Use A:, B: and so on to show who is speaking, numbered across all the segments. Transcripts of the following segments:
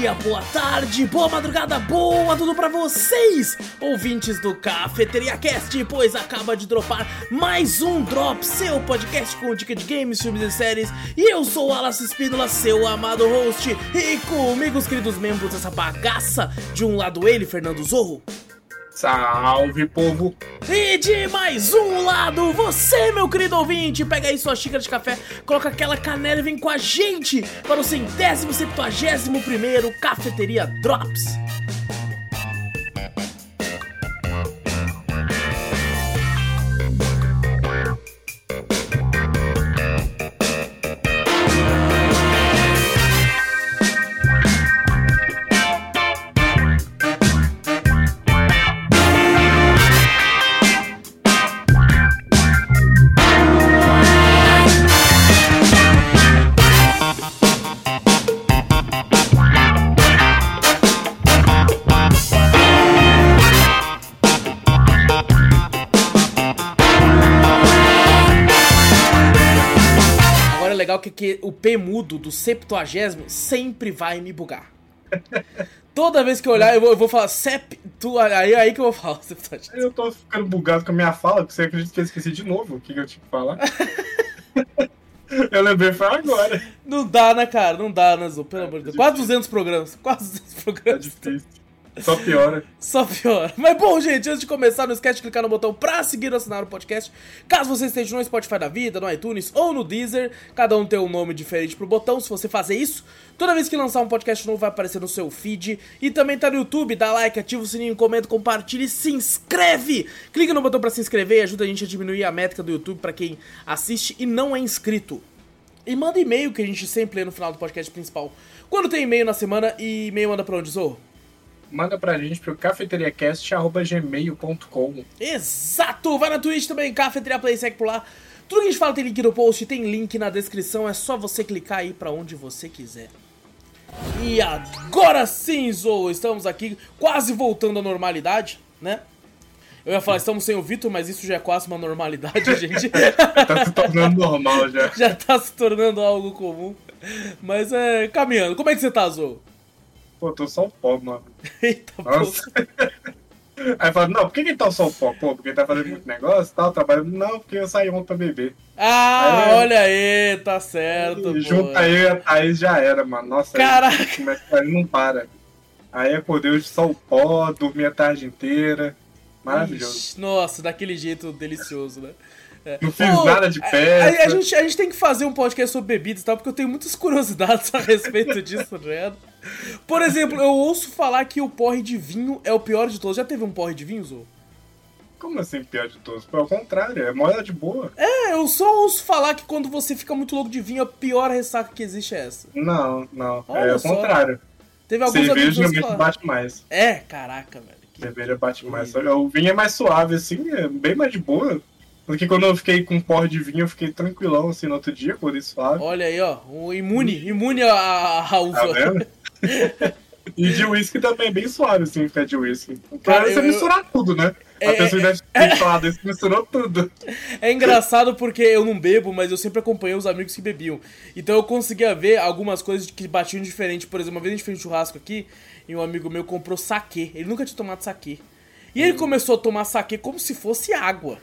A: dia, boa tarde, boa madrugada, boa tudo pra vocês, ouvintes do Cafeteria Cast, pois acaba de dropar mais um Drop, seu podcast com dica de games, filmes e séries. E eu sou o Alas Espínola, seu amado host, e comigo os queridos membros dessa bagaça, de um lado ele, Fernando Zorro.
B: Salve, povo!
A: E de mais um lado, você, meu querido ouvinte, pega aí sua xícara de café, coloca aquela canela e vem com a gente para o centésimo, septuagésimo primeiro Cafeteria Drops. Que, o P mudo do septuagésimo sempre vai me bugar. Toda vez que eu olhar, eu vou, eu vou falar sep... Tu, aí, aí que eu vou falar septuagésimo.
B: Eu tô ficando bugado com a minha fala, porque você acredita que eu esqueci de novo o que, eu tinha que falar? eu lembrei foi agora.
A: Não dá, né, cara? Não dá, né, Zu? Pelo amor de Deus. Quase 200 programas. Quase 200
B: É
A: programas.
B: difícil. Só piora.
A: Só pior. Mas bom, gente, antes de começar, não esquece de clicar no botão pra seguir ou assinar o podcast. Caso você esteja no Spotify da vida, no iTunes ou no Deezer, cada um tem um nome diferente pro botão. Se você fazer isso, toda vez que lançar um podcast novo vai aparecer no seu feed. E também tá no YouTube, dá like, ativa o sininho, comenta, compartilha e se inscreve! Clica no botão pra se inscrever e ajuda a gente a diminuir a métrica do YouTube pra quem assiste e não é inscrito. E manda e-mail que a gente sempre lê no final do podcast principal. Quando tem e-mail na semana e e-mail manda pra onde, Zorro?
B: Manda pra gente pro cafeteriacast.gmail.com
A: Exato! Vai na Twitch também, Cafeteria Play, segue por lá. Tudo que a gente fala tem link no post, tem link na descrição, é só você clicar aí pra onde você quiser. E agora sim, Zou, estamos aqui quase voltando à normalidade, né? Eu ia falar, estamos sem o Vitor, mas isso já é quase uma normalidade, gente.
B: Tá se tornando normal já.
A: já tá se tornando algo comum. Mas é caminhando. Como é que você tá, Zou?
B: Pô, tô só o pó, mano.
A: Eita.
B: Nossa. Aí fala, não, por que que tá só o pó? Pô, porque tá fazendo muito negócio e tal, trabalhando. Não, porque eu saí ontem pra beber.
A: Ah,
B: Aí-
A: olha aí, tá certo.
B: E junta eu e a Thaís já era, mano. Nossa,
A: Caraca.
B: aí começa a não para. Aí acordei hoje só o pó, dormi a tarde inteira. Maravilhoso.
A: Ixi, Nossa, daquele jeito delicioso, né? É.
B: Não fiz
A: Ô,
B: nada de
A: a-
B: festa.
A: A, a gente, a gente tem que fazer um podcast sobre bebidas e tal, porque eu tenho muitas curiosidades a respeito disso, né? Por exemplo, eu ouço falar que o porre de vinho é o pior de todos. Já teve um porre de vinho, Zou?
B: Como assim pior de todos? Pelo contrário, é moeda de boa.
A: É, eu só ouço falar que quando você fica muito louco de vinho, a pior ressaca que existe é essa.
B: Não, não.
A: Olha
B: é o contrário.
A: Teve alguns amigos
B: Cerveja realmente
A: falaram.
B: bate mais.
A: É, caraca, velho. que-
B: Cerveja bate mais. O vinho é mais suave, assim, é bem mais de boa. Porque quando eu fiquei com porre de vinho, eu fiquei tranquilão, assim, no outro dia, por isso.
A: Olha aí, ó. O imune, imune a, a
B: Tá
A: uva.
B: vendo? e de uísque também é bem suave, assim, ficar de uísque.
A: Cara,
B: Pra você
A: eu-
B: misturar tudo, né?
A: É,
B: a pessoa deve ter falado isso, misturou tudo.
A: É engraçado porque eu não bebo, mas eu sempre acompanhei os amigos que bebiam. Então eu conseguia ver algumas coisas que batiam diferente. Por exemplo, uma vez a gente fez um churrasco aqui e um amigo meu comprou saquê. Ele nunca tinha tomado saquê. E ele começou a tomar saquê como se fosse água.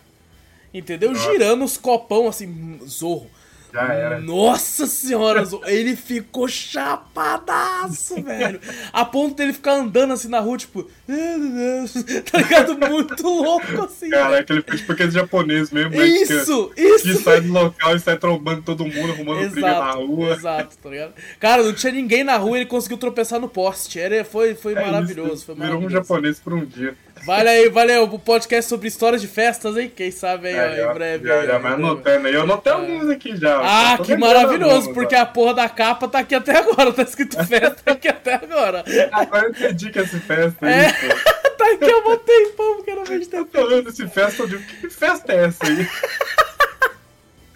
A: Entendeu?
B: Nossa.
A: Girando os copão assim, zorro.
B: Já era.
A: Nossa senhora, Zorro. ele ficou chapadaço, velho. A ponto dele ficar andando assim na rua, tipo, tá ligado? Muito louco assim.
B: Caraca, ele fez porque é japonês mesmo, né?
A: Isso,
B: Que,
A: isso.
B: que sai do local e sai trombando todo mundo, arrumando briga na rua.
A: exato, tá ligado? Cara, não tinha ninguém na rua, ele conseguiu tropeçar no poste. Era, foi foi
B: É
A: maravilhoso,
B: isso,
A: foi
B: Virou um
A: maravilhoso.
B: japonês por um dia.
A: Vale aí, valeu, o podcast sobre histórias de festas, hein? Quem sabe aí,
B: Aí,
A: ó, em breve.
B: já,
A: aí,
B: já vai anotando aí. Eu anotei alguns aqui já.
A: Ah, que maravilhoso, porque a porra da capa tá aqui até agora, tá escrito festa aqui até agora.
B: Agora eu entendi que esse festa
A: É.
B: aí, pô.
A: Tá aqui há um tempão, porque eu não vejo
B: Eu
A: tempo.
B: tô vendo esse festa, eu digo, que festa é essa aí?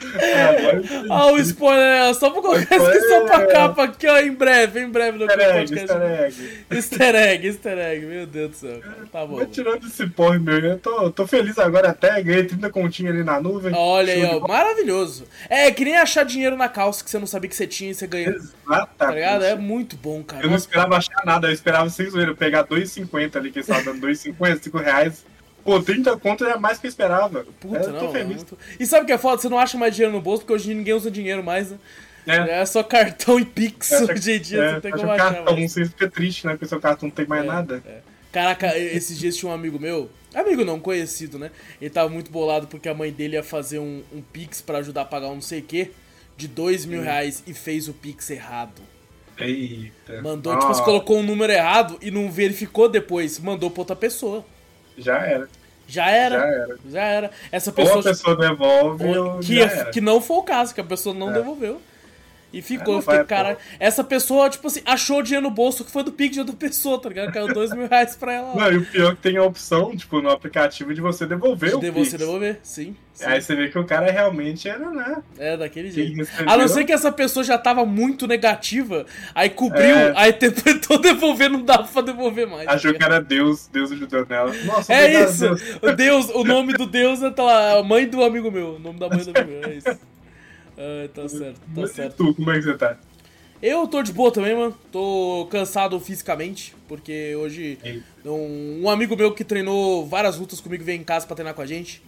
B: Ah, agora
A: Olha o spoiler, só pra colocar a descrição pra capa aqui, ó, em breve, em breve no
B: Easter egg,
A: podcast.
B: easter egg.
A: Easter egg, easter egg, meu Deus do céu. cara. Tá bom.
B: Tirando esse porre, meu, eu tô, tô feliz agora até, ganhei 30 continhos ali na nuvem.
A: Olha aí, ó, maravilhoso. É que nem achar dinheiro na calça que você não sabia que você tinha e você ganhou. Tá
B: Exatamente.
A: ligado? É muito bom, cara.
B: Eu não esperava achar nada, eu esperava sem zoeira, pegar 2,50 ali, que eles estavam dando 2,50, 5 reais. Pô, 30 conto é mais que eu esperava.
A: Puta,
B: eu tô
A: não. é
B: feliz.
A: muito- E sabe o que é foda? Você não acha mais dinheiro no bolso, porque hoje ninguém usa dinheiro mais, né?
B: É,
A: É só cartão e pix
B: Essa-
A: hoje em dia,
B: é,
A: você tem como
B: o
A: achar
B: cartão,
A: mais.
B: você fica triste, né? Porque seu cartão não tem mais nada.
A: É. Caraca, esses dias tinha um amigo meu, amigo não, conhecido, né? Ele tava muito bolado porque a mãe dele ia fazer um, um pix pra ajudar a pagar um não sei o quê, de dois mil reais e fez o pix errado.
B: Eita.
A: Mandou,
B: Ah,
A: tipo, você colocou um número errado e não verificou depois, mandou pra outra pessoa.
B: Já era.
A: Já era.
B: Já era.
A: Já era. Essa
B: Ou
A: pessoa.
B: a pessoa devolve ou
A: que, que não foi o caso, que a pessoa não
B: É.
A: devolveu. E ficou,
B: É,
A: eu fiquei,
B: vai,
A: cara, essa pessoa, tipo assim, achou o dinheiro no bolso que foi do Pix de outra pessoa, tá ligado? Caiu dois mil reais pra ela. lá.
B: Não, e o pior é que tem a opção, tipo, no aplicativo de você devolver o
A: De
B: Pix.
A: você devolver, sim. sim.
B: Aí você vê que o cara realmente era, né?
A: É, daquele jeito. A não ser que essa pessoa já tava muito negativa, aí cobriu,
B: É.
A: aí tentou devolver, não dava pra devolver mais. tá
B: Achou que era Deus, Deus ajudou nela. Nossa,
A: É isso!
B: Deus.
A: O Deus, o nome do Deus é tá lá, a mãe do amigo meu. O nome da mãe do amigo meu, é isso. Ah, tá certo, tá
B: Mas e
A: certo.
B: tu, como é que você tá?
A: Eu tô de boa também, mano. Tô cansado fisicamente, porque hoje um, um amigo meu que treinou várias lutas comigo veio em casa pra treinar com a gente.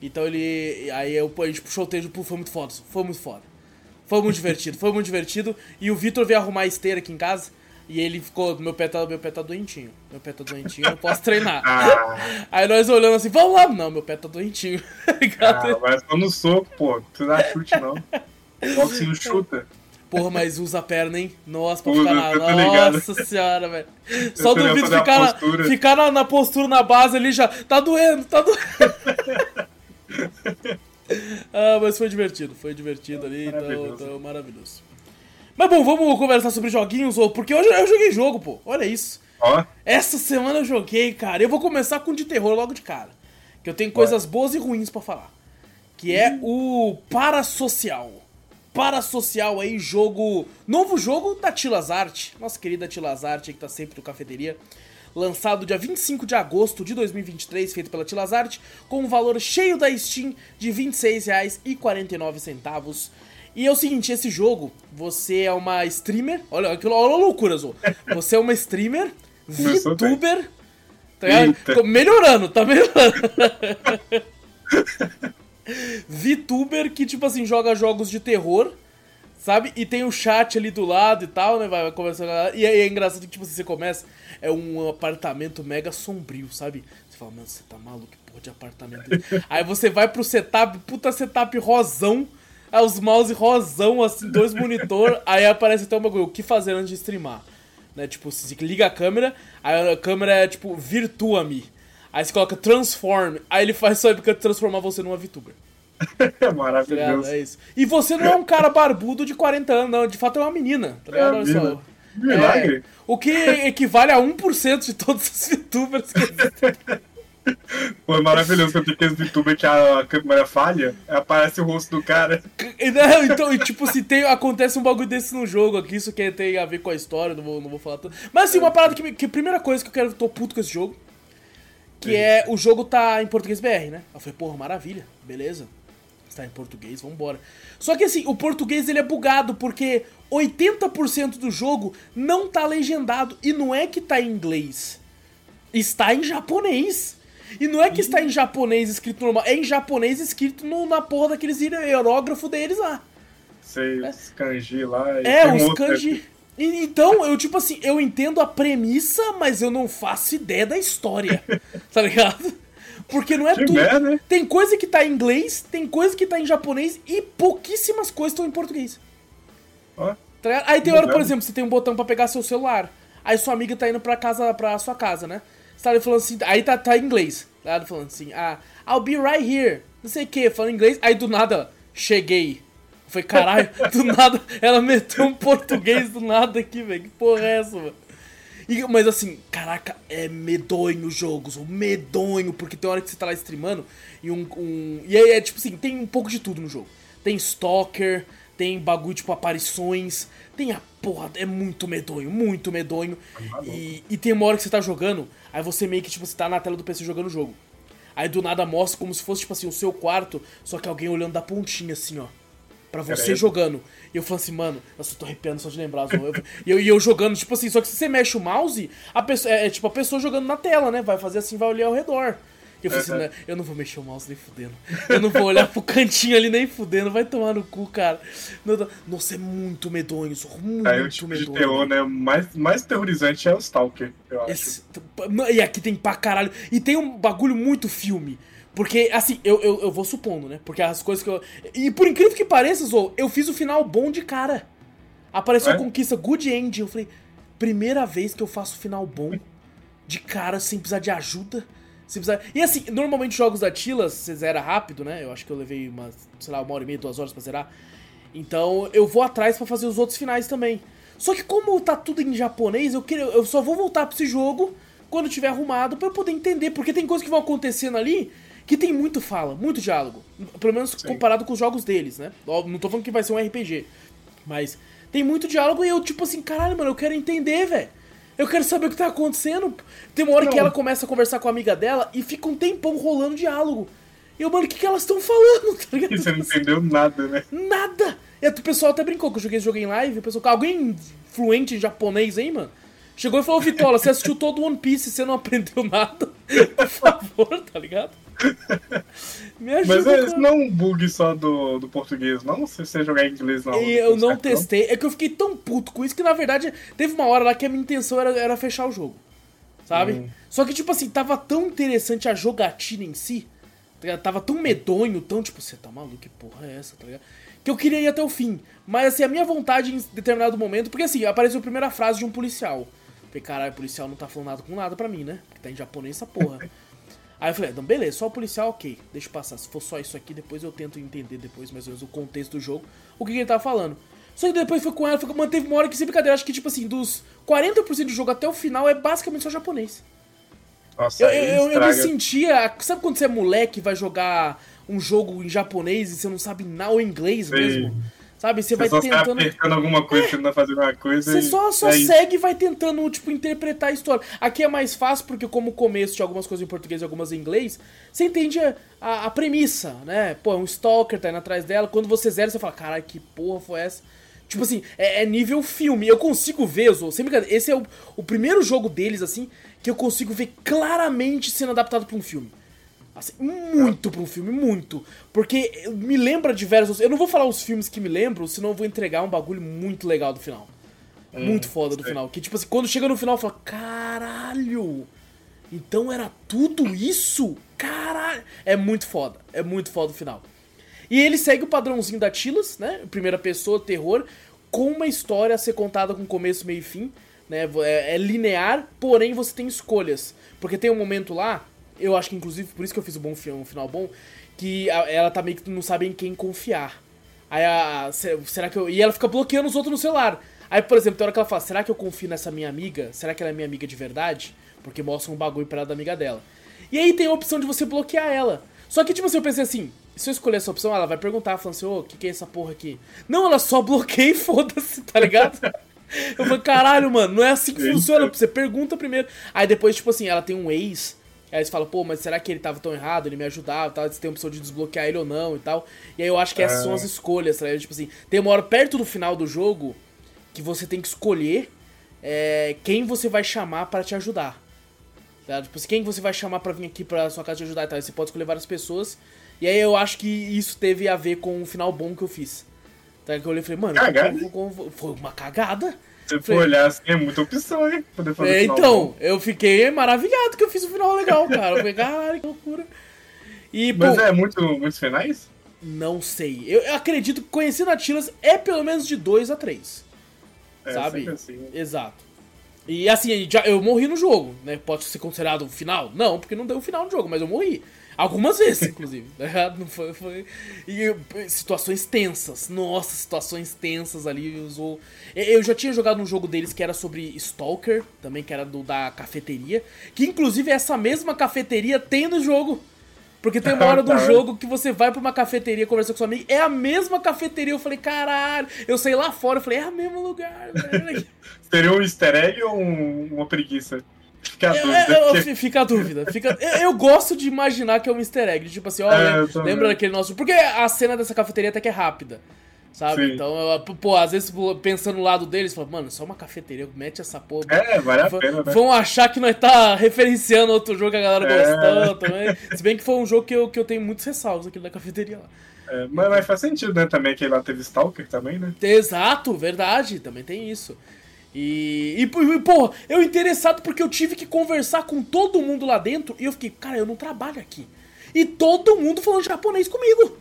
A: Então ele. Aí eu, a gente puxou o treino, pô, foi muito foda. Foi muito foda. Foi muito divertido, foi muito divertido. E o Vitor veio arrumar a esteira aqui em casa. E ele ficou. Meu pé tá, meu pé tá doentinho. Meu pé tá doentinho, eu não posso treinar.
B: Ah,
A: Aí nós olhando assim, vamos lá. Não, meu pé tá doentinho. Tá
B: ah vai só no soco, pô. Não precisa dar chute, não. Boxe não chuta.
A: Porra, mas usa a perna, hein? Nossa, pra ficar na.
B: eu.
A: Nossa senhora, velho. Só duvido ficar, na,
B: postura.
A: ficar na, na postura na base ali já. Tá doendo, tá doendo. ah, mas foi divertido, foi divertido ali, então, então maravilhoso. Mas bom, vamos conversar sobre joguinhos, porque hoje eu joguei jogo, pô. Olha isso. Essa semana eu joguei, cara. Eu vou começar com o de terror logo de cara. Que eu tenho coisas boas e ruins pra falar. Que é o Parasocial. Parasocial aí, jogo. Novo jogo da Tilas Art. Nossa querida Tilas Art aí que tá sempre no cafeteria. Lançado dia 25 de agosto de 2023, feito pela Tilas Art, com um valor cheio da Steam de R$ 26,49. E é o seguinte, esse jogo, você é uma streamer. Olha, aquilo, olha a loucura, Zô. Você é uma streamer. VTuber. Tá. Ficou melhorando, tá melhorando. VTuber que, tipo assim, joga jogos de terror, sabe? E tem o chat ali do lado e tal, né? Vai, vai conversando. E aí é engraçado que, tipo assim, você começa, é um apartamento mega sombrio, sabe? Você fala, mano, você tá maluco, que porra de apartamento. é esse?" aí você vai pro setup, puta setup rosão, aí os mouse rosão, assim, dois monitor, aí aparece até um bagulho, o que fazer antes de streamar? Né? Tipo, você liga a câmera, aí a câmera é tipo, virtua-me. Aí você coloca transform, aí ele faz sua webcam transformar você numa VTuber.
B: é
A: Tá
B: maravilhoso.
A: É isso. E você não é um cara barbudo de 40 anos, não. De fato é uma menina. Tá ligado?
B: É,
A: Olha só.
B: Milagre.
A: É, o que equivale a 1% de todos os VTubers que existem.
B: Pô, é maravilhoso quando tem aqueles VTuber que a câmera falha, aparece o rosto do cara.
A: Não, então, tipo, se tem, acontece um bagulho desse no jogo aqui, isso que tem a ver com a história, não vou, não vou falar tudo. Mas assim, uma parada que, que primeira coisa que eu quero, tô puto com esse jogo, que é, o jogo tá em português BR, né? Eu falei, porra, maravilha, beleza. Está em português, vambora. Só que assim, o português ele é bugado, porque 80% do jogo não tá legendado, e não é que tá em inglês, está em japonês. E não é que está em japonês escrito normal, é em japonês escrito no- na porra daqueles hierógrafos deles lá.
B: Sei, os kanji lá. e
A: É, os kanji. E- Então, eu, tipo assim, eu entendo a premissa, mas eu não faço ideia da história. tá ligado? Porque não é
B: Que
A: tudo.
B: merda, hein?
A: Tem coisa que tá em inglês, tem coisa que tá em japonês e pouquíssimas coisas estão em português.
B: Ó,
A: Tá? Aí tem hora, por exemplo, você tem um botão pra pegar seu celular. Aí sua amiga tá indo pra casa, pra sua casa, né? Você tá ali falando assim, aí tá, tá em inglês. Tá ligado? falando assim, ah, I'll be right here. Não sei o que, falando inglês. Aí do nada, cheguei. Falei, caralho, do nada, ela meteu um português do nada aqui, velho. Que porra é essa, mano? E- mas assim, caraca, é medonho o jogo, sou medonho, porque tem hora que você tá lá streamando e um. um- e aí é tipo assim, tem um pouco de tudo no jogo. tem Stalker, tem bagulho tipo aparições, tem a porra, é muito medonho, muito medonho. E, e tem uma hora que você tá jogando, aí você meio que tipo, você tá na tela do PC jogando o jogo. Aí do nada mostra como se fosse tipo assim, o seu quarto, só que alguém olhando da pontinha assim, ó. Pra você
B: Caramba.
A: jogando. E eu falo assim, mano, eu tô arrepiando só de lembrar. Eu- E eu, e eu jogando, tipo assim, só que se você mexe o mouse, a pessoa, é, é tipo a pessoa jogando na tela, né? Vai fazer assim, vai olhar ao redor. Eu falei assim, né, eu não vou mexer o mouse nem fudendo. Eu não vou olhar pro cantinho ali nem fudendo, vai tomar no cu, cara. Nossa, é muito medonho, isso, muito
B: Aí o tipo de
A: medonho.
B: terror, né? Mais, mais terrorizante é o Stalker, eu acho.
A: Esse- e aqui tem pra caralho. E tem um bagulho muito filme. Porque, assim, eu, eu, eu vou supondo, né? Porque as coisas que eu. E por incrível que pareça, Zou, eu fiz o final bom de cara. Apareceu
B: É?
A: a conquista Good End. Eu falei, primeira vez que eu faço final bom de cara, sem precisar de ajuda. Sem precisar... E assim, normalmente jogos da Tila, você zera rápido, né? Eu acho que eu levei uma, sei lá, uma hora e meia, duas horas pra zerar. Então eu vou atrás pra fazer os outros finais também. Só que como tá tudo em japonês, eu, queria, eu só vou voltar pra esse jogo quando tiver arrumado pra eu poder entender. Porque tem coisas que vão acontecendo ali que tem muito fala, muito diálogo. Pelo menos
B: Sim.
A: comparado com os jogos deles, né? Não tô falando que vai ser um RPG. Mas tem muito diálogo e eu, tipo assim, caralho, mano, eu quero entender, velho. Eu quero saber o que tá acontecendo. Tem uma hora que
B: Não.
A: ela começa a conversar com a amiga dela e fica um tempão rolando diálogo. E eu, mano, o que, que elas estão falando, tá ligado?
B: E você não entendeu nada, né?
A: Nada! E o pessoal até brincou que eu joguei esse jogo em live. O pessoal, alguém fluente em japonês aí, mano? Chegou e falou, Vitola, você assistiu todo One Piece e você não aprendeu nada? Por favor, tá ligado? Me ajuda.
B: Mas é, isso não é um bug só do, do português, não? Se você jogar em inglês, não.
A: E eu não
B: certo,
A: testei. É que eu fiquei tão puto com isso que, na verdade, teve uma hora lá que a minha intenção era, era fechar o jogo. Sabe?
B: Hum.
A: Só que, tipo assim, tava tão interessante a jogatina em si. tá? Tava tão medonho, tão tipo, você tá maluco, que porra é essa, tá ligado? Que eu queria ir até o fim. Mas, assim, a minha vontade em determinado momento. Porque, assim, apareceu a primeira frase de um policial. Falei, caralho, o policial não tá falando nada com nada pra mim, né? Porque tá em japonês essa porra. Aí eu falei, então beleza, só o policial, ok, deixa eu passar. Se for só isso aqui, depois eu tento entender depois mais ou menos o contexto do jogo, o que, que ele tava falando. Só que depois foi com ela, foi, manteve uma hora que sem brincadeira, acho que tipo assim, dos 40% do jogo até o final é basicamente só japonês.
B: Nossa,
A: Eu, eu, eu, me sentia. Sabe quando você é moleque e vai jogar um jogo em japonês e você não sabe nada ou inglês
B: Sei.
A: mesmo? Sabe? Você,
B: Você
A: vai
B: só tá
A: tentando.
B: apertando alguma coisa, tentando fazer uma coisa.
A: Você
B: e-
A: só, só
B: é
A: segue e vai tentando, tipo, interpretar a história. Aqui é mais fácil porque, como o começo de algumas coisas em português e algumas em inglês, você entende a, a, a premissa, né? Pô, é um stalker, tá indo atrás dela. Quando você zera, você fala, caralho, que porra foi essa? Tipo assim, é, é nível filme. Eu consigo ver, Zô, sem brincadeira, esse é o, o primeiro jogo deles, assim, que eu consigo ver claramente sendo adaptado pra um filme. Assim, muito um filme, muito. Porque me lembra diversos. Eu não vou falar os filmes que me lembram, senão eu vou entregar um bagulho muito legal do final. muito foda do
B: sei.
A: final. Que tipo assim, quando chega no final, fala: Caralho! Então era tudo isso? Caralho! É muito foda. É muito foda o final. E ele segue o padrãozinho da Tilas, né? Primeira pessoa, terror, com uma história a ser contada com começo, meio e fim. Né? É, é linear, porém você tem escolhas. Porque tem um momento lá, eu acho que inclusive por isso que eu fiz o bom um final bom, que ela tá meio que não sabe em quem confiar. Aí a. se- Será que eu. E ela fica bloqueando os outros no celular. Aí, por exemplo, tem hora que ela fala, será que eu confio nessa minha amiga? Será que ela é minha amiga de verdade? Porque mostra um bagulho pra ela da amiga dela. E aí tem a opção de você bloquear ela. Só que, tipo assim, eu pensei assim, se eu escolher essa opção, ela vai perguntar, falando assim, ô, o que, que é essa porra aqui? Não, ela só bloqueia e foda-se, tá ligado? eu falei, caralho, mano, não é assim que funciona. Você pergunta primeiro. Aí depois, tipo assim, ela tem um ex. Aí você fala, pô, mas será que ele tava tão errado? Ele me ajudava, tal, você tem a opção de desbloquear ele ou não e tal. E aí eu acho que essas
B: Ah.
A: são as escolhas, tá ligado? Tipo assim, tem uma hora perto do final do jogo que você tem que escolher é, quem você vai chamar pra te ajudar. Tá? Tipo assim, quem você vai chamar pra vir aqui pra sua casa te ajudar e tal. Você pode escolher várias pessoas. E aí eu acho que isso teve a ver com o final bom que eu fiz. Tá? Que eu olhei e falei, mano,
B: Cagada.
A: foi uma cagada.
B: Se você for olhar assim, é muita opção, hein? Poder fazer
A: É,
B: final
A: então,
B: bom.
A: eu fiquei maravilhado que eu fiz um final legal, cara. Eu falei, caralho, que loucura. E, pô,
B: Mas é muito, muitos finais?
A: não sei. Eu, eu acredito que conhecendo a Tilas é pelo menos de 2 a 3.
B: É,
A: sabe?
B: assim.
A: Exato. E assim, já, eu morri no jogo, né? Pode ser considerado o final? Não, porque não deu o final no jogo, mas eu morri. Algumas vezes, inclusive. né? Não foi, foi... E situações tensas. Nossa, situações tensas ali. Usou... Eu já tinha jogado um jogo deles que era sobre Stalker, também, que era do da cafeteria. Que inclusive essa mesma cafeteria tem no jogo. Porque tem uma hora do jogo que você vai pra uma cafeteria conversar com seu amigo, é a mesma cafeteria. Eu falei, caralho. Eu saí lá fora, eu falei, é o mesmo lugar, velho.
B: Seria um easter egg ou um, uma preguiça?
A: Fica a dúvida. É, porque... Fica a dúvida. Fica... Eu, eu, gosto de imaginar que é um easter egg. Tipo assim, olha, é, lembra daquele nosso. Porque a cena dessa cafeteria até que é rápida. Sabe? Sim. Então, eu, pô, às vezes pensando no lado deles, fala, mano, só uma cafeteria, mete essa porra.
B: É, vale a pena, né?
A: Vão achar que nós tá referenciando outro jogo que a galera é. gostou também. Se bem que foi um jogo que eu, que eu tenho muitos ressalvos aqui da cafeteria lá.
B: É, mas, mas, faz sentido, né? Também que lá teve Stalker também, né?
A: Exato, verdade, também tem isso. E, e, e, porra, eu interessado porque eu tive que conversar com todo mundo lá dentro e eu fiquei, cara, eu não trabalho aqui. E todo mundo falando japonês comigo.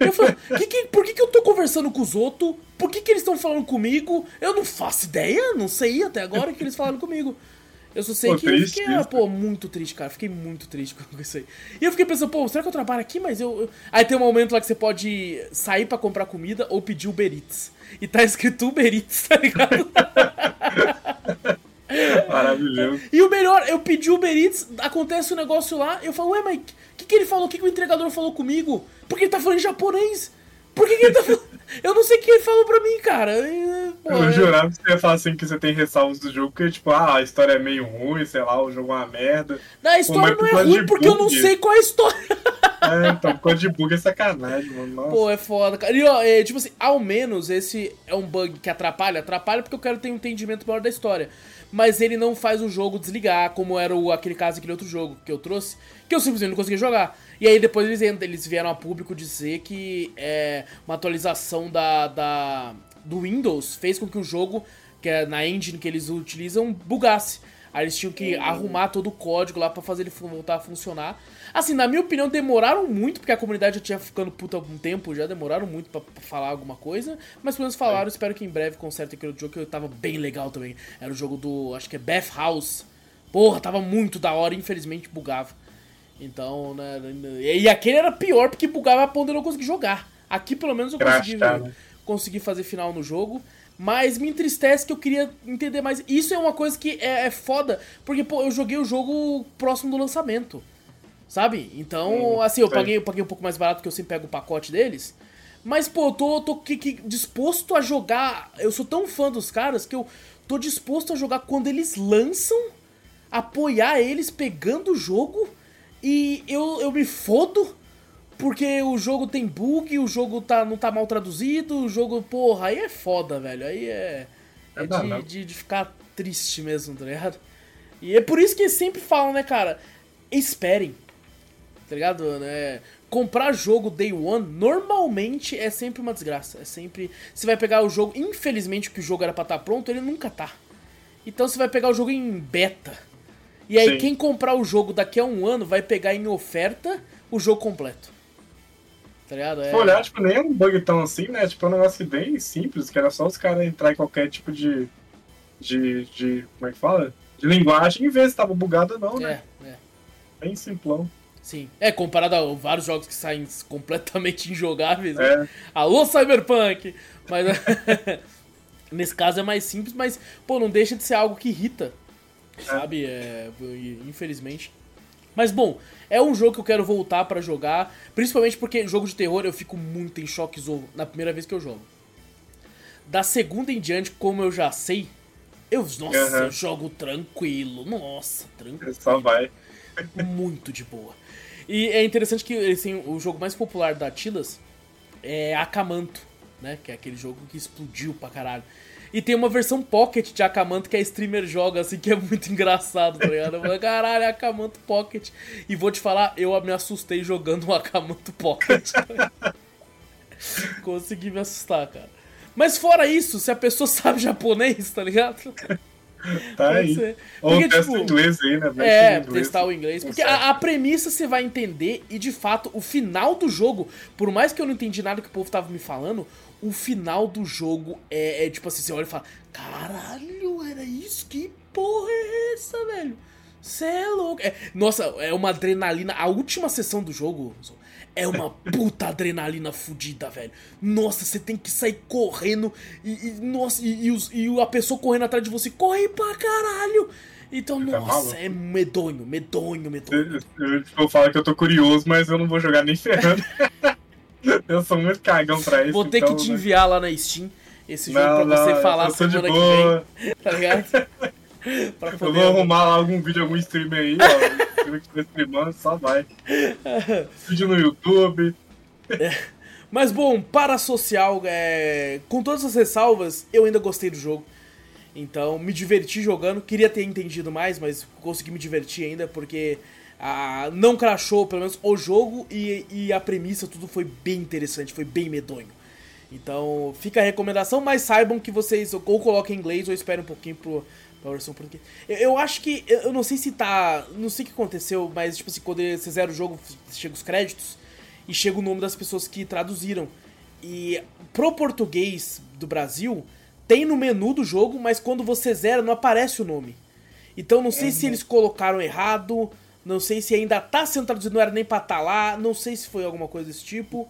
A: Eu falei, que, que, por que, que eu tô conversando com os outros? Por que, que eles estão falando comigo? Eu não faço ideia, não sei até agora que eles falaram comigo. Eu só sei pô, que triste, eu fiquei, pô, muito triste, cara. Fiquei muito triste com isso aí. E eu fiquei pensando, pô, será que eu trabalho aqui? Mas eu. eu... Aí tem um momento lá que você pode sair para comprar comida ou pedir Uber Eats. E tá escrito Uber Eats, tá ligado?
B: Maravilhoso.
A: E o melhor, eu pedi Uber Eats, acontece o um negócio lá, eu falo, ué, mas o que, que ele falou? O que, que o entregador falou comigo? Porque ele tá falando em japonês. Por que, que ele tá falando. Eu não sei o que ele falou pra mim, cara.
B: Pô, eu é... jurava que você ia falar assim que você tem ressalvas do jogo, porque, tipo, ah, a história é meio ruim, sei lá, o jogo é uma merda.
A: Não, a história Pô, não é ruim porque bug. eu não sei qual é a história.
B: É, então, código de bug é sacanagem, mano. Nossa.
A: Pô, é foda, cara. E, ó, é, tipo assim, ao menos esse é um bug que atrapalha. Atrapalha porque eu quero ter um entendimento maior da história. Mas ele não faz o jogo desligar, como era o, aquele caso, aquele outro jogo que eu trouxe, que eu simplesmente não consegui jogar. E aí depois eles, eles vieram a público dizer que é, uma atualização da, da, do Windows fez com que o jogo, que é na engine que eles utilizam, bugasse. Aí eles tinham que uhum. arrumar todo o código lá para fazer ele voltar a funcionar. Assim, na minha opinião, demoraram muito, porque a comunidade já tinha ficando puta algum tempo, já demoraram muito para falar alguma coisa. Mas pelo menos falaram, é. espero que em breve conserte aquele jogo que eu tava bem legal também. Era o jogo do, acho que é Bath House. Porra, tava muito da hora, infelizmente bugava. Então, né. E aquele era pior porque bugava a ponta e eu não consegui jogar. Aqui pelo menos eu consegui, né? Consegui fazer final no jogo. Mas me entristece que eu queria entender mais. Isso é uma coisa que é, é foda, porque pô, eu joguei o jogo próximo do lançamento. Sabe? Então, assim, eu paguei, eu paguei um pouco mais barato que eu sempre pego o pacote deles. Mas, pô, eu tô, tô que, que, disposto a jogar. Eu sou tão fã dos caras que eu tô disposto a jogar quando eles lançam, apoiar eles pegando o jogo e eu, eu me fodo porque o jogo tem bug, o jogo tá, não tá mal traduzido, o jogo, porra, aí é foda, velho. Aí é. É, é de, de, de, ficar triste mesmo, tá ligado? E é por isso que sempre falam, né, cara? Esperem. Tá ligado? Né? Comprar jogo day one normalmente é sempre uma desgraça. É sempre. Você vai pegar o jogo, infelizmente, que o jogo era pra estar tá pronto, ele nunca tá. Então você vai pegar o jogo em beta. E aí, Sim. quem comprar o jogo daqui a um ano vai pegar em oferta o jogo completo. Tá ligado?
B: É... Olhar, tipo, nem um bug tão assim, né? Tipo, é um negócio bem simples, que era só os caras entrar em qualquer tipo de. de. de. como é que fala? De linguagem e ver se tava bugado ou não, né? É, é. Bem simplão.
A: Sim. É, comparado a vários jogos que saem completamente injogáveis. Né? É. Alô, Cyberpunk! Mas. nesse caso é mais simples, mas, pô, não deixa de ser algo que irrita. É. Sabe? É, infelizmente. Mas bom, é um jogo que eu quero voltar para jogar, principalmente porque jogo de terror eu fico muito em choque na primeira vez que eu jogo. Da segunda em diante, como eu já sei, eu, nossa, uhum. eu jogo tranquilo, nossa, tranquilo.
B: Só vai.
A: Muito de boa. E é interessante que assim, o jogo mais popular da Tilas é Akamanto, né? Que é aquele jogo que explodiu pra caralho. E tem uma versão Pocket de Akamanto que a streamer joga, assim, que é muito engraçado, tá ligado? Eu falo, caralho, é Akamanto Pocket. E vou te falar, eu me assustei jogando um Akamanto Pocket. Consegui me assustar, cara. Mas fora isso, se a pessoa sabe japonês, tá ligado?
B: Tá aí. Ser. Porque, Ou tipo, inglês aí, né?
A: Vai é, inglês, testar o inglês. Porque a, a, premissa você vai entender e, de fato, o final do jogo, por mais que eu não entendi nada que o povo tava me falando, o final do jogo é, é tipo assim, você olha e fala, caralho, era isso? Que porra é essa, velho? Cê é louco. É, nossa, é uma adrenalina. A última sessão do jogo é uma puta adrenalina fodida, velho. Nossa, você tem que sair correndo e, e nossa, e, e, e, a pessoa correndo atrás de você, corre pra caralho. Então, tá nossa, é medonho, medonho, medonho.
B: Eu, eu, eu falo que eu tô curioso, mas eu não vou jogar nem ferrando. eu sou muito cagão pra isso.
A: Vou ter então, que te né? enviar lá na Steam esse jogo não, pra você não, falar semana que vem. Tá ligado?
B: pra poder... Eu vou arrumar lá algum vídeo, algum stream aí, ó. que estiver streamando, só vai. vídeo no YouTube.
A: É. Mas bom, para social, é... com todas as ressalvas, eu ainda gostei do jogo. Então, me diverti jogando. Queria ter entendido mais, mas consegui me divertir ainda, porque ah, não crashou, pelo menos, o jogo e, e a premissa, tudo foi bem interessante, foi bem medonho. Então, fica a recomendação, mas saibam que vocês ou coloquem em inglês ou esperem um pouquinho pro, pra versão português. Eu, eu, acho que, eu não sei se tá, não sei o que aconteceu, mas, tipo assim, quando você zera o jogo, chega os créditos e chega o nome das pessoas que traduziram. E pro português do Brasil, tem no menu do jogo, mas quando você zera não aparece o nome. Então não sei se eles colocaram errado, não sei se ainda tá sendo traduzido, não era nem pra estar tá lá, não sei se foi alguma coisa desse tipo.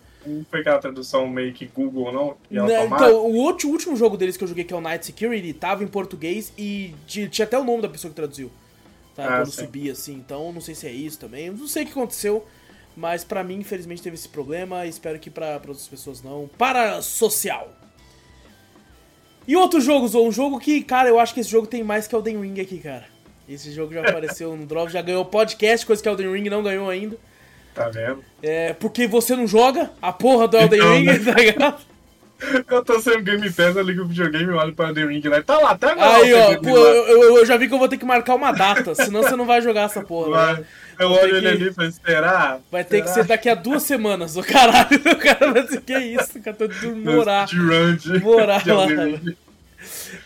B: Foi aquela tradução meio que Google, não?
A: não então, o último, o último jogo deles que eu joguei, que é o Night Security, tava em português e tinha até o nome da pessoa que traduziu. Tá? Ah, quando sim. subia assim, então não sei se é isso também. Não sei o que aconteceu, mas para mim, infelizmente, teve esse problema. Espero que para outras pessoas não. Para social! E outro jogo, Zou, um jogo que, cara, eu acho que esse jogo tem mais que Elden Ring aqui, cara. Esse jogo já apareceu no Drop, já ganhou podcast, coisa que Elden Ring não ganhou ainda.
B: Tá vendo?
A: É, porque você não joga a porra do Elden então, Ring, né? tá ligado?
B: Eu tô sem Game Pass, eu ligo o videogame, olho pra Elden Ring lá. Tá lá, até agora.
A: Aí, ó, pô, eu, eu, eu, já vi que eu vou ter que marcar uma data, senão você não vai jogar essa porra. Vai. Né?
B: Eu olho ele ali pra esperar.
A: Vai ter que ser daqui a duas semanas, o caralho. O cara vai dizer, que é isso, cara? Tô de morar. Morar lá.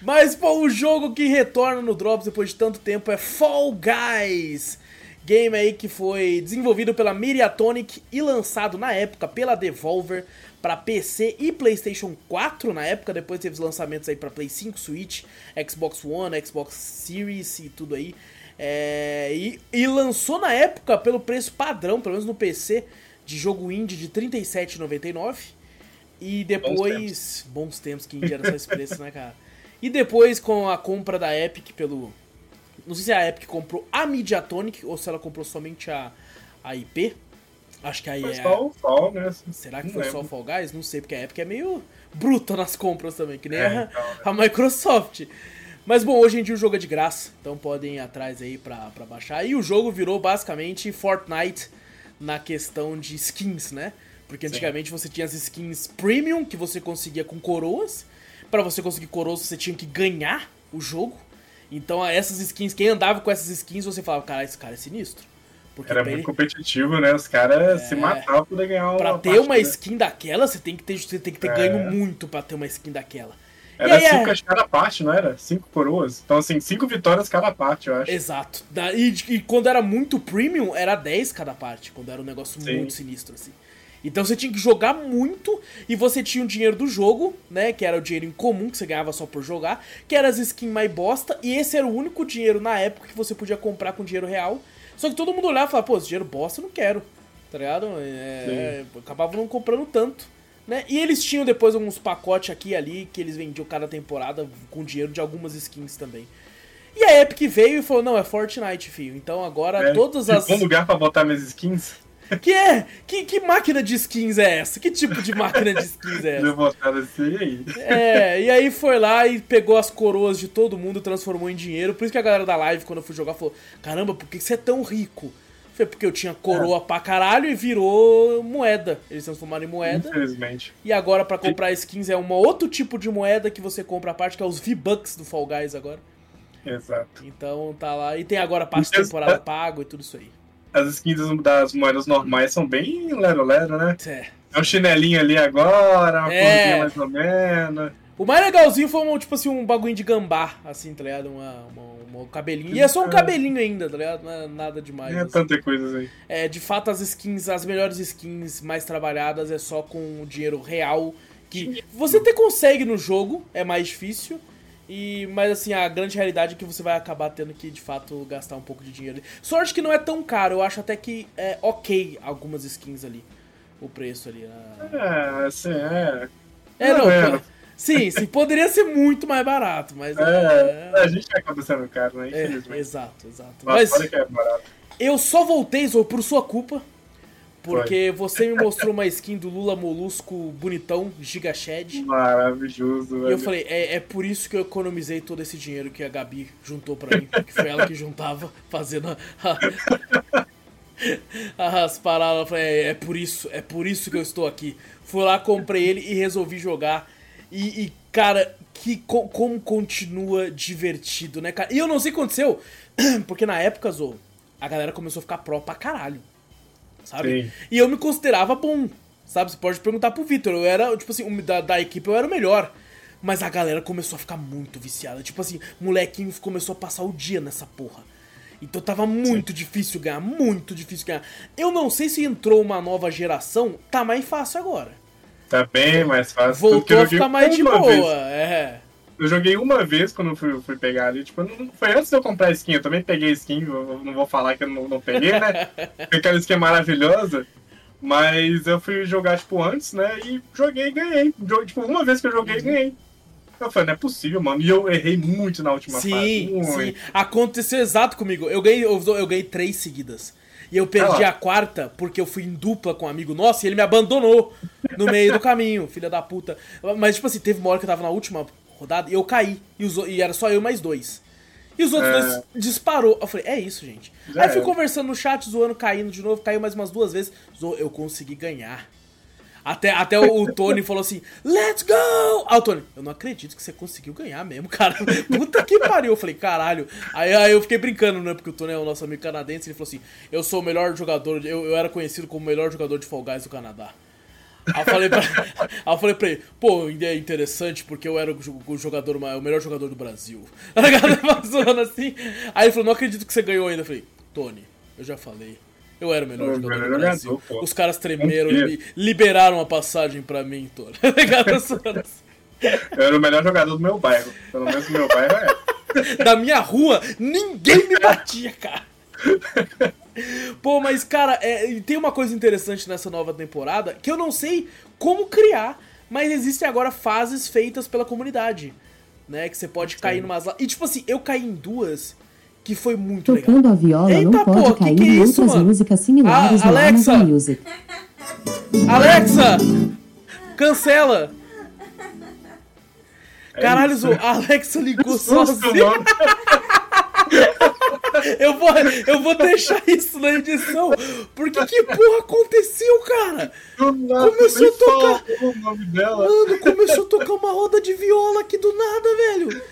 A: Mas, pô, o jogo que retorna no Drops depois de tanto tempo é Fall Guys. Game aí que foi desenvolvido pela Mediatonic e lançado na época pela Devolver para PC e PlayStation 4 na época, depois teve os lançamentos aí para Play 5, Switch, Xbox One, Xbox Series e tudo aí. É, e, e, lançou na época pelo preço padrão, pelo menos no PC, de jogo indie de R$ 37,99. E depois. Bons tempos. Bons tempos que indie era só esse preço, né, cara? E depois, com a compra da Epic pelo. Não sei se a Epic comprou a Mediatonic ou se ela comprou somente a, a IP. Acho que aí foi
B: é. Só o Fall, né?
A: Será que não foi lembro. só o Fall Guys? Não sei, porque a Epic é meio bruta nas compras também, que nem é, a, então, né? a Microsoft. Mas bom, hoje em dia o jogo é de graça, então podem ir atrás aí pra, pra baixar. E o jogo virou basicamente Fortnite na questão de skins, né? Porque antigamente Sim. você tinha as skins premium que você conseguia com coroas para você conseguir coroas, você tinha que ganhar o jogo. Então, essas skins, quem andava com essas skins, você falava, cara, esse cara é sinistro.
B: Porque Era muito ele... competitivo, né? Os caras é... se matavam pra poder ganhar
A: uma Pra ter uma skin daquela, você tem que ter, você tem que ter é... ganho muito pra ter uma skin daquela.
B: Era aí, cinco é... cada parte, não era? Cinco coroas. Então, assim, cinco vitórias cada parte, eu acho.
A: Exato. E, e quando era muito premium, era 10 cada parte. Quando era um negócio Sim. muito sinistro, assim. Então você tinha que jogar muito e você tinha o dinheiro do jogo, né? Que era o dinheiro em comum que você ganhava só por jogar, que era as skins mais bosta, e esse era o único dinheiro na época que você podia comprar com dinheiro real. Só que todo mundo olhava e falava, pô, esse dinheiro bosta eu não quero. Tá ligado? É, acabava não comprando tanto. Né? E eles tinham depois alguns pacotes aqui e ali que eles vendiam cada temporada com dinheiro de algumas skins também. E a Epic veio e falou: não, é Fortnite, filho. Então agora é, todas as.
B: Um lugar para botar minhas skins?
A: Que é? Que, que máquina de skins é essa? Que tipo de máquina de skins é essa?
B: assim aí.
A: É, e aí foi lá e pegou as coroas de todo mundo transformou em dinheiro. Por isso que a galera da live, quando eu fui jogar, falou: Caramba, por que você é tão rico? Foi porque eu tinha coroa é. pra caralho e virou moeda. Eles transformaram em moeda.
B: Infelizmente.
A: E agora para comprar skins é um outro tipo de moeda que você compra a parte, que é os V-Bucks do Fall Guys agora.
B: Exato.
A: Então tá lá. E tem agora parte de temporada pago e tudo isso aí
B: as skins das moedas normais são bem lero-lero, né? É. É um chinelinho ali agora, uma é. mais ou menos.
A: O mais legalzinho foi um, tipo assim, um bagulho de gambá, assim, tá ligado? Uma, uma, um cabelinho. E é só um cabelinho ainda, tá ligado? Não é nada demais.
B: É assim. tanta coisa assim.
A: É, de fato, as skins, as melhores skins mais trabalhadas é só com dinheiro real. Que você até consegue no jogo, é mais difícil. E, mas assim, a grande realidade é que você vai acabar tendo que, de fato, gastar um pouco de dinheiro. Sorte que não é tão caro, eu acho até que é ok algumas skins ali. O preço ali.
B: A... É, assim, é.
A: É, não, é. Sim, sim, poderia ser muito mais barato, mas.
B: É, é... a gente acaba sendo caro, né?
A: É, Infelizmente. É, exato, exato. Mas, mas que é barato. eu só voltei, Zou, por sua culpa. Porque Foi. você me mostrou uma skin do Lula Molusco bonitão, Giga Shed.
B: Maravilhoso, velho.
A: E eu falei, é, é por isso que eu economizei todo esse dinheiro que a Gabi juntou pra mim. Que foi ela que juntava, fazendo a, a, as paradas. Eu falei, é, é, por isso, é por isso que eu estou aqui. Fui lá, comprei ele e resolvi jogar. E, e cara, que co, como continua divertido, né, cara? E eu não sei o que aconteceu, porque na época, Zo, a galera começou a ficar pró pra caralho sabe? Sim. E eu me considerava bom, sabe? Você pode perguntar pro Victor, eu era, tipo assim, da, da equipe eu era o melhor. Mas a galera começou a ficar muito viciada. Tipo assim, molequinho começou a passar o dia nessa porra. Então tava muito Sim. difícil ganhar, muito difícil ganhar. Eu não sei se entrou uma nova geração, tá mais fácil agora.
B: Tá bem mais fácil.
A: Voltou a ficar mais de boa, vez. é.
B: Eu joguei uma vez quando fui, fui pegar ali. Tipo, não, foi antes de eu comprar a skin. Eu também peguei skin. Eu não vou falar que eu não, não peguei, né? Porque aquela skin é maravilhosa. Mas eu fui jogar, tipo, antes, né? E joguei e ganhei. Tipo, uma vez que eu joguei, ganhei. Eu falei, não é possível, mano. E eu errei muito na última
A: sim,
B: fase.
A: Muito. Sim, aconteceu exato comigo. Eu ganhei, eu, eu ganhei três seguidas. E eu perdi ah a quarta porque eu fui em dupla com um amigo nosso e ele me abandonou no meio do caminho, filha da puta. Mas, tipo assim, teve uma hora que eu tava na última rodada e eu caí. E, os, e era só eu mais dois. E os outros é... dois disparou. Eu falei, é isso, gente. Já Aí fui é. conversando no chat, zoando, caindo de novo, caiu mais umas duas vezes. Zo, eu consegui ganhar. Até, até o, o Tony falou assim, let's go! Ah, o Tony, eu não acredito que você conseguiu ganhar mesmo, cara. Puta que pariu. Eu falei, caralho. Aí, aí eu fiquei brincando, né? Porque o Tony é o nosso amigo canadense. Ele falou assim, eu sou o melhor jogador, eu, eu era conhecido como o melhor jogador de Fall Guys do Canadá. Aí eu falei pra, aí eu falei pra ele, pô, é interessante porque eu era o jogador, o melhor jogador do Brasil. Tá assim. Aí ele falou, não acredito que você ganhou ainda. Eu falei, Tony, eu já falei. Eu era o melhor jogador melhor do Brasil. Jogador, Os caras tremeram e liberaram a passagem pra mim, Tony. Tá
B: eu era o melhor jogador do meu bairro. Pelo menos do meu bairro é.
A: Da minha rua, ninguém me batia, cara. Pô, mas cara, é, tem uma coisa interessante nessa nova temporada que eu não sei como criar, mas existem agora fases feitas pela comunidade, né? Que você pode cair Sim. numas. E tipo assim, eu caí em duas que foi muito
C: Tocando
A: legal.
C: a viola Eita, não pode cair que que é em isso, outras mano? músicas similares
A: a, Alexa,
C: Music.
A: Alexa! Cancela! É Caralho, a Alexa ligou sozinha. Eu vou, eu vou deixar isso na edição. Porque que porra aconteceu, cara? Começou a tocar. Mano, começou a tocar uma roda de viola aqui do nada, velho.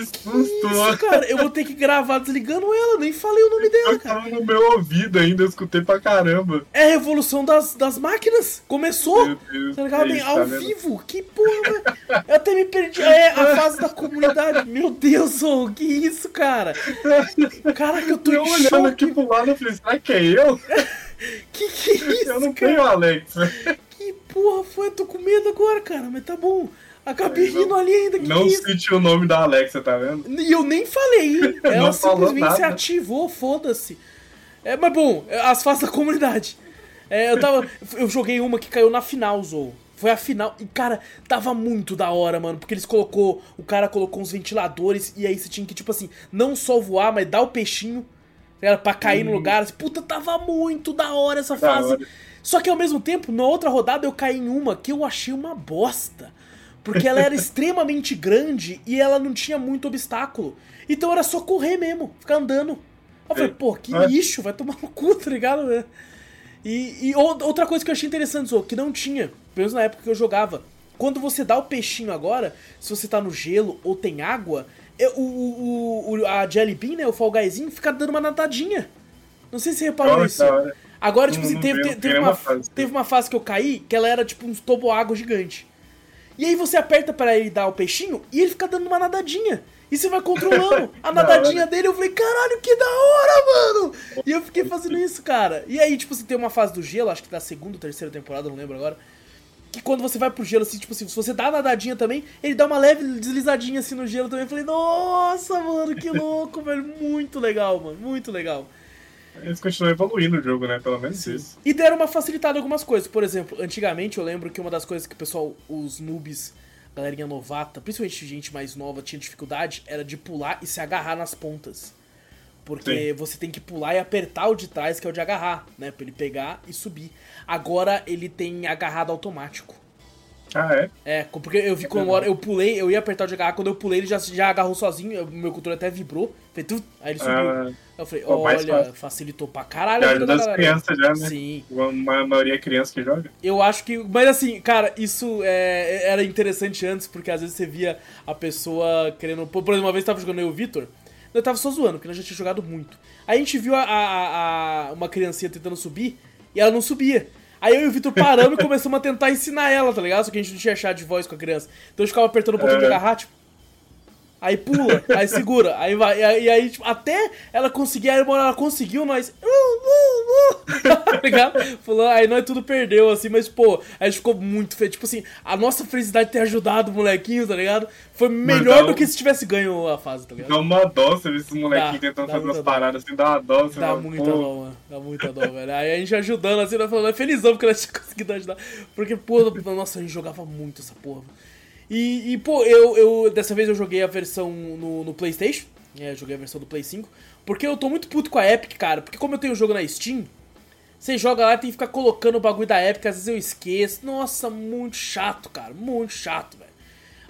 B: Que susto,
A: Isso, cara, eu vou ter que gravar desligando ela, nem falei o nome dela, cara.
B: Tava no meu ouvido ainda, eu escutei pra caramba.
A: É a revolução das, das máquinas, começou. Meu Deus, tá ligado? Isso, Ao tá vivo, que porra, Eu até me perdi. É a fase da comunidade. Meu Deus, oh, que isso, cara? Caraca, eu tô eu
B: olhando choque. aqui pro lado, eu falei, será que é eu?
A: que que é isso,
B: Eu não
A: cara?
B: tenho Alex.
A: Que porra foi? Eu tô com medo agora, cara, mas tá bom. Acabei rindo ali ainda. Que
B: não cite o nome da Alexa, tá vendo?
A: E eu nem falei? Ela simplesmente se ativou, foda-se. É, mas bom, as faces da comunidade. É, eu tava. Eu joguei uma que caiu na final, Zou. Foi a final. E, cara, tava muito da hora, mano. Porque eles colocou. O cara colocou uns ventiladores. E aí você tinha que, tipo assim, não só voar, mas dar o peixinho. Era pra cair no uhum. lugar. Assim, Puta, tava muito da hora essa da fase. Hora. Só que ao mesmo tempo, na outra rodada, eu caí em uma que eu achei uma bosta. Porque ela era extremamente grande e ela não tinha muito obstáculo. Então era só correr mesmo, ficar andando. Eu falei, pô, que é. lixo, vai tomar no cu, tá ligado? Né? E, e, outra coisa que eu achei interessante, Zô, que não tinha, pelo menos na época que eu jogava. Quando você dá o peixinho agora, se você tá no gelo ou tem água, é, o, o, a Jelly Bean, né, o Fall Guyzinho, fica dando uma nadadinha. Não sei se você reparou isso. Agora, tipo assim, teve, teve, uma, teve uma fase que eu caí que ela era tipo um toboágua gigante. E aí você aperta para ele dar o peixinho e ele fica dando uma nadadinha. E você vai controlando a nadadinha dele. Eu falei, caralho, que da hora, mano! E eu fiquei fazendo isso, cara. E aí, tipo, você tem uma fase do gelo, acho que da segunda ou terceira temporada, não lembro agora. Que quando você vai pro gelo, assim, tipo assim, se você dá a nadadinha também, ele dá uma leve deslizadinha assim no gelo também. Eu falei, nossa, mano, que louco, velho. Muito legal, mano. Muito legal.
B: Eles continuam evoluindo o jogo, né? Pelo menos Sim. isso.
A: E deram uma facilitada em algumas coisas. Por exemplo, antigamente eu lembro que uma das coisas que o pessoal, os noobs, galerinha novata, principalmente gente mais nova, tinha dificuldade, era de pular e se agarrar nas pontas. Porque Sim. você tem que pular e apertar o de trás, que é o de agarrar, né? Pra ele pegar e subir. Agora ele tem agarrado automático.
B: Ah, é?
A: É, porque eu vi como hora eu pulei, eu ia apertar o de agarrar, quando eu pulei ele já, já agarrou sozinho, meu controle até vibrou, fez tudo, aí ele subiu. Ah, eu falei, olha, facilitou pra caralho. Já
B: ajuda as crianças já, né? Sim. A maioria é criança que joga.
A: Eu acho que, mas assim, cara, isso é, era interessante antes, porque às vezes você via a pessoa querendo, por exemplo, uma vez eu tava jogando eu e o Vitor, eu tava só zoando, porque nós já tinha jogado muito. Aí a gente viu a, a, a, uma criancinha tentando subir, e ela não subia. Aí eu e o Vitor paramos e começamos a tentar ensinar ela, tá ligado? Só que a gente não tinha chá de voz com a criança. Então a gente ficava apertando um pouquinho é. de agarrar, tipo. Aí pula, aí segura, aí vai, e aí, e aí tipo, até ela conseguir, aí ela conseguiu, nós. Uh, uh, uh, tá ligado? Falou, aí nós tudo perdeu, assim, mas, pô, a gente ficou muito feio. Tipo assim, a nossa felicidade de ter ajudado o molequinho, tá ligado? Foi melhor dá, do que se tivesse ganho a fase, tá ligado?
B: Dá uma dó você ver esses molequinhos tentando fazer umas paradas assim, dá uma dó.
A: Dá fala, muita pô. dó, mano. Dá muita dó, velho. Aí a gente ajudando, assim, nós falando, é felizão porque ela tinha conseguido ajudar. Porque, pô, nossa, a gente jogava muito essa porra. E, e, pô, eu, eu dessa vez eu joguei a versão no, no PlayStation. É, joguei a versão do Play 5. Porque eu tô muito puto com a Epic, cara. Porque como eu tenho o jogo na Steam, você joga lá e tem que ficar colocando o bagulho da Epic, às vezes eu esqueço. Nossa, muito chato, cara. Muito chato, velho.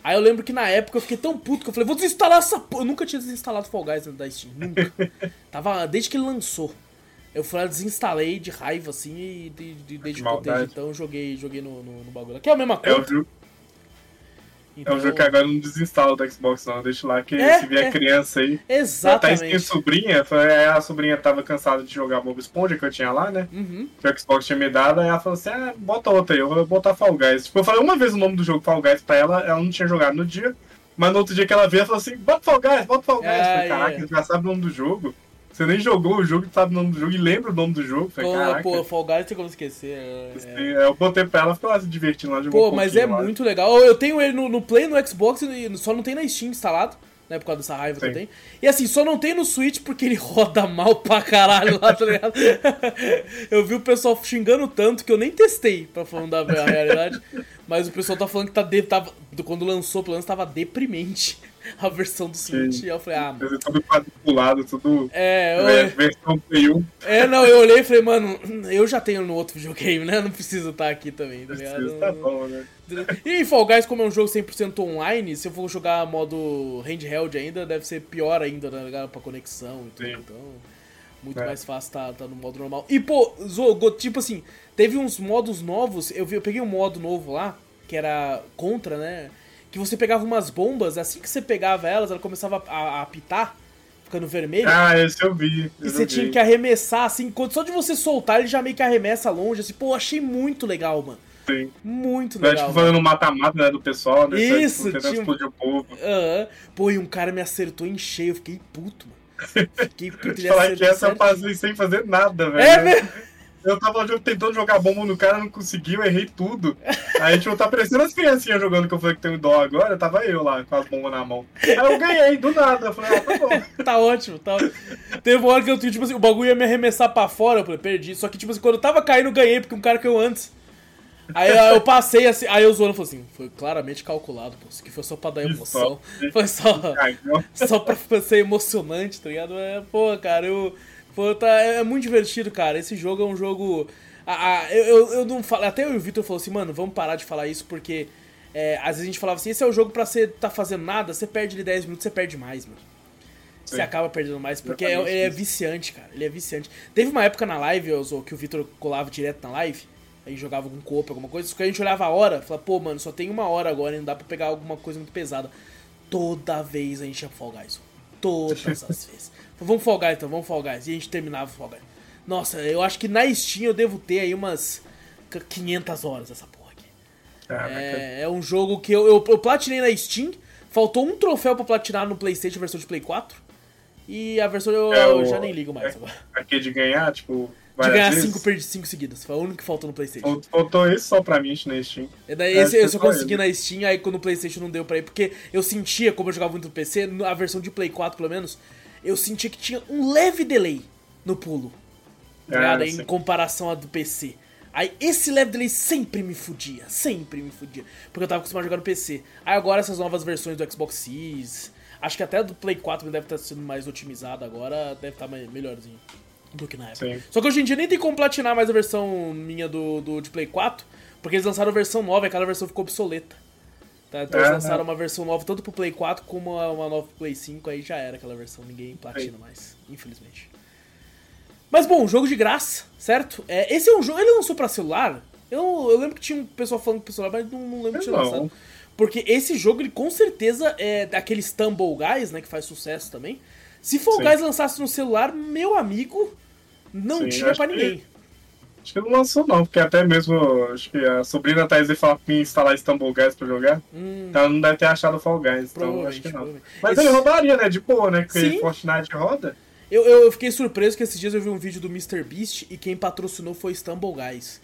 A: Aí eu lembro que na época eu fiquei tão puto que eu falei, vou desinstalar essa porra. Eu nunca tinha desinstalado Fall Guys da Steam. Nunca. Tava desde que ele lançou. Eu fui lá, desinstalei de raiva, assim, e de, de, desde que eu então eu joguei, joguei no, no, no bagulho. Que é a mesma coisa.
B: Então... É um jogo que agora não desinstala do Xbox, não. Deixa lá que é, se vier é. criança aí.
A: Exatamente.
B: Até sobrinha, foi, a sobrinha tava cansada de jogar Bob Esponja que eu tinha lá, né?
A: Uhum.
B: Que o Xbox tinha me dado, aí ela falou assim: ah, bota outra aí, eu vou botar Fall Guys. Tipo, eu falei uma vez o nome do jogo Fall Guys pra ela, ela não tinha jogado no dia. Mas no outro dia que ela veio, ela falou assim: bota Fall Guys, bota Fall Guys. Ah, falei, Caraca, yeah. já sabe o nome do jogo. Você nem jogou o jogo, sabe o nome do jogo e lembra o nome do jogo. Falei, pô,
A: Caraca. pô, Fall Guys tem como esquecer.
B: É, é... Eu botei pra ela, ficou lá se divertindo lá.
A: Pô, um mas é lá. muito legal. Eu tenho ele no, no Play, no Xbox, e só não tem na Steam instalado. Né, por causa dessa raiva Sim. que eu tenho. E assim, só não tem no Switch porque ele roda mal pra caralho lá, tá ligado? eu vi o pessoal xingando tanto que eu nem testei, pra falar da realidade. Mas o pessoal tá falando que tá de, tava, quando lançou, pelo menos tava deprimente a versão do Switch. Sim. E eu falei, ah,
B: mano. Tudo quadriculado, tudo.
A: É, eu...
B: É, versão Play 1.
A: É, não, eu olhei e falei, mano, eu já tenho no outro videogame, né? Não preciso estar aqui também, tá ligado?
B: Tá bom, né?
A: E Fall Guys, como é um jogo 100% online, se eu for jogar modo handheld ainda, deve ser pior ainda, né? Pra conexão e tudo. Sim. Então, muito é. mais fácil tá, tá no modo normal. E, pô, Zogo, tipo assim, teve uns modos novos. Eu, vi, eu peguei um modo novo lá, que era contra, né? Que você pegava umas bombas, assim que você pegava elas, ela começava a, a apitar, ficando vermelho.
B: Ah, esse eu vi.
A: E você tinha que arremessar, assim, só de você soltar, ele já meio que arremessa longe, assim, pô, achei muito legal, mano.
B: Sim.
A: Muito legal.
B: Tipo, fazendo mata-mata né, do pessoal, né?
A: Isso, tipo,
B: tinha... explodir o povo.
A: Uhum. Pô, e um cara me acertou em cheio, eu fiquei puto, mano.
B: Fiquei puto, ele Falar que essa eu passei sem fazer nada, velho. É mesmo? Eu tava tentando jogar bomba no cara, não conseguiu, errei tudo. Aí, tipo, tá parecendo as criancinhas jogando que eu falei que tenho dó agora, tava eu lá com as bombas na mão. Aí eu ganhei, do nada. Eu falei, ah, tá bom.
A: tá ótimo, tá ótimo. Teve uma hora que eu, tipo assim, o bagulho ia me arremessar pra fora, eu falei, perdi. Só que, tipo assim, quando eu tava caindo, eu ganhei, porque um cara caiu antes. Aí eu passei assim, aí o Zono falou assim, foi claramente calculado, pô, isso aqui foi só pra dar emoção. Foi só, só pra ser emocionante, tá ligado? É, pô, cara, eu Pô, tá, é, é muito divertido, cara. Esse jogo é um jogo. Ah, eu, eu, eu, não falo. Até eu e o Vitor falou assim, mano, vamos parar de falar isso porque. É, às vezes a gente falava assim, esse é o jogo pra você tá fazendo nada, você perde ele 10 minutos, você perde mais, mano. Você Sim. acaba perdendo mais, porque é, ele é viciante, cara. Ele é viciante. Teve uma época na live, Ozo, que o Vitor colava direto na live, aí jogava com copo, alguma coisa, que a gente olhava a hora, falava, pô, mano, só tem uma hora agora, não dá pra pegar alguma coisa muito pesada. Toda vez a gente ia Fall Guys. Todas as vezes. Vamos Fall Guys então, vamos Fall Guys. E a gente terminava o Fall Guys. Nossa, eu acho que na Steam eu devo ter aí umas 500 horas essa porra aqui. Ah, é, é, um jogo que eu, eu, eu, platinei na Steam. Faltou um troféu pra platinar no PlayStation, versão de Play 4. E a versão eu, é, eu já nem ligo mais
B: é,
A: agora.
B: Aqui de ganhar, tipo.
A: De ganhar 5 perdi 5 seguidas. Foi o único que faltou no PlayStation.
B: Faltou esse só pra mim na Steam.
A: E daí esse eu só consegui na Steam, aí quando o PlayStation não deu pra ir. Porque eu sentia, como eu jogava muito no PC, a versão de Play 4 pelo menos, eu sentia que tinha um leve delay no pulo. Ah, em comparação à do PC. Aí esse level delay sempre me fudia, sempre me fudia. Porque eu tava acostumado a jogar no PC. Aí agora essas novas versões do Xbox Series, acho que até do Play 4 deve estar sendo mais otimizado agora, deve estar melhorzinho do que na época. Sim. Só que hoje em dia nem tem como platinar mais a versão minha do, do de Play 4, porque eles lançaram a versão nova e aquela versão ficou obsoleta. Tá? Então é, eles lançaram é. uma versão nova tanto pro Play 4 como uma nova pro Play 5, aí já era aquela versão, ninguém platina mais, infelizmente. Mas bom, jogo de graça, certo? É, esse é um jogo. Ele lançou pra celular? Eu, eu lembro que tinha um pessoal falando pro celular, mas não, não lembro de ter lançado. Porque esse jogo, ele com certeza é daqueles Tumble Guys, né? Que faz sucesso também. Se Fall Guys lançasse no celular, meu amigo, não Sim, tinha pra ninguém.
B: Acho que não lançou, não, porque até mesmo acho que a sobrinha Thaís falou pra mim instalar Stumble Guys pra jogar. Hum. Então não deve ter achado Fall Guys, então acho que não. Mas Esse... ele rodaria, né? De boa, né? Porque Sim. Fortnite roda.
A: Eu, eu, fiquei surpreso que esses dias eu vi um vídeo do MrBeast e quem patrocinou foi Stumble Guys.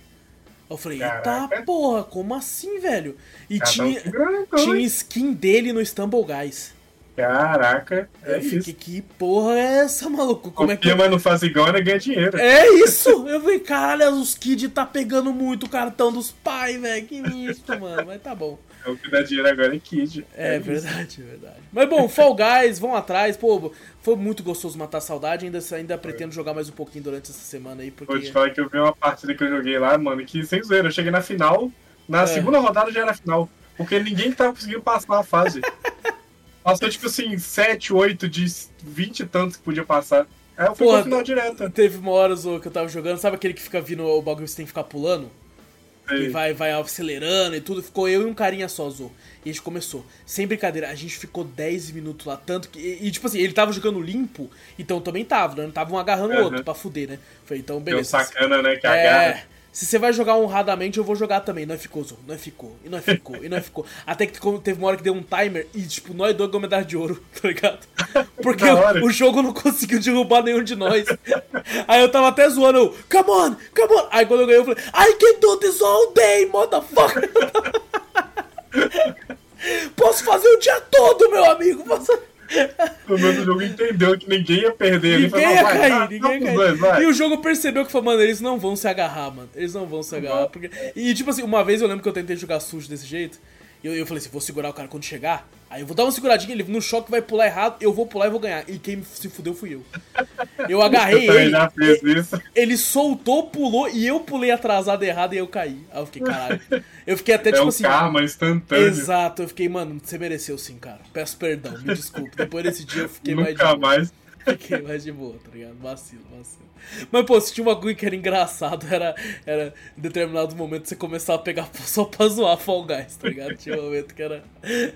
A: Eu falei, eita porra, como assim, velho? E tinha, tinha skin dele no Stumble Guys.
B: Caraca, é eu
A: fiquei, que porra é essa, maluco?
B: Como Copia, é que... mas não faz igual, né? Ganha dinheiro.
A: É isso! Eu falei, caralho, os kids tá pegando muito o cartão dos pais, velho. Que isso, mano. Mas tá bom.
B: É o que dá dinheiro agora em Kid.
A: É, é verdade, é verdade. Mas bom, Fall Guys, vão atrás. Pô, foi muito gostoso matar a saudade. Ainda, ainda pretendo jogar mais um pouquinho durante essa semana aí. Porque...
B: Vou te falar que eu vi uma partida que eu joguei lá, mano, que sem zoeira. Eu cheguei na final. Na é. segunda rodada já era final. Porque ninguém tava conseguindo passar a fase. Passou, tipo assim, 7, 8 de 20 e tantos que podia passar. Aí eu fui Porra, final direto.
A: Teve uma hora que eu tava jogando, sabe aquele que fica vindo o bagulho que você tem que ficar pulando? E vai, vai acelerando e tudo. Ficou eu e um carinha só, Zô. E a gente começou. Sem brincadeira, a gente ficou 10 minutos lá. Tanto que. E, e tipo assim, ele tava jogando limpo, então também tava, né? Não tava um agarrando o uhum. outro pra fuder, né? Falei, então beleza.
B: Deu sacana, né? Que é, agarra.
A: Se você vai jogar honradamente, eu vou jogar também. Não ficou, Zô. Não ficou. E não ficou. E não ficou. Até que teve uma hora que deu um timer e, tipo, nós dois ganhamos medalha de ouro, tá ligado? Porque o, o, jogo não conseguiu derrubar nenhum de nós. Aí eu tava até zoando, eu, come on, come on. Aí quando eu ganhei, eu falei, I can do this all day, motherfucker. Posso fazer o dia todo, meu amigo. Posso...
B: O meu jogo entendeu que ninguém ia perder.
A: Ninguém ia cair, vai, ninguém ia cair. Dois, e o jogo percebeu que, mano, eles não vão se agarrar, mano. Eles não vão se agarrar. Porque... E, tipo assim, uma vez eu lembro que eu tentei jogar sujo desse jeito. E eu, eu falei assim, vou segurar o cara quando chegar. Aí eu vou dar uma seguradinha, ele no choque vai pular errado, eu vou pular e vou ganhar. E quem se fudeu fui eu. Eu agarrei eu ele. Já fiz isso. Ele soltou, pulou e eu pulei atrasado errado e eu caí. Aí eu fiquei, caralho. Eu fiquei até é tipo
B: o
A: assim.
B: Karma instantâneo.
A: Exato, eu fiquei, mano, você mereceu sim, cara. Peço perdão, me desculpe. Depois desse dia eu fiquei
B: Nunca
A: mais boa.
B: mais.
A: Fiquei mais de boa, tá ligado? Vacilo, vacilo. Mas, pô, se tinha uma coisa que era engraçado, era, era em determinados momentos você começar a pegar só pra zoar Fall Guys, tá ligado? Tinha um momento que era,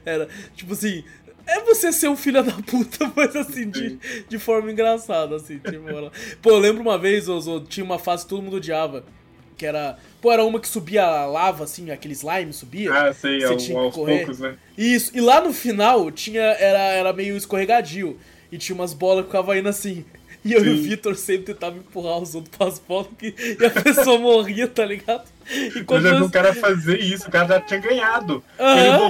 A: era tipo assim, é você ser um filho da puta, mas assim, de, de forma engraçada, assim. Tipo, ela... Pô, eu lembro uma vez, Ozo, tinha uma fase que todo mundo odiava. Que era. Pô, era uma que subia a lava, assim, aquele slime subia.
B: Ah, sei, você ao, tinha aos correr. poucos, né?
A: Isso, e lá no final tinha. Era, era meio escorregadio. E tinha umas bolas que ficavam indo assim. E eu Sim. e o Vitor sempre tentavam empurrar os outros pras bolas que, e a pessoa morria, tá ligado?
B: E quando eu já vi o cara fazer isso, o cara já tinha ganhado. Uhum.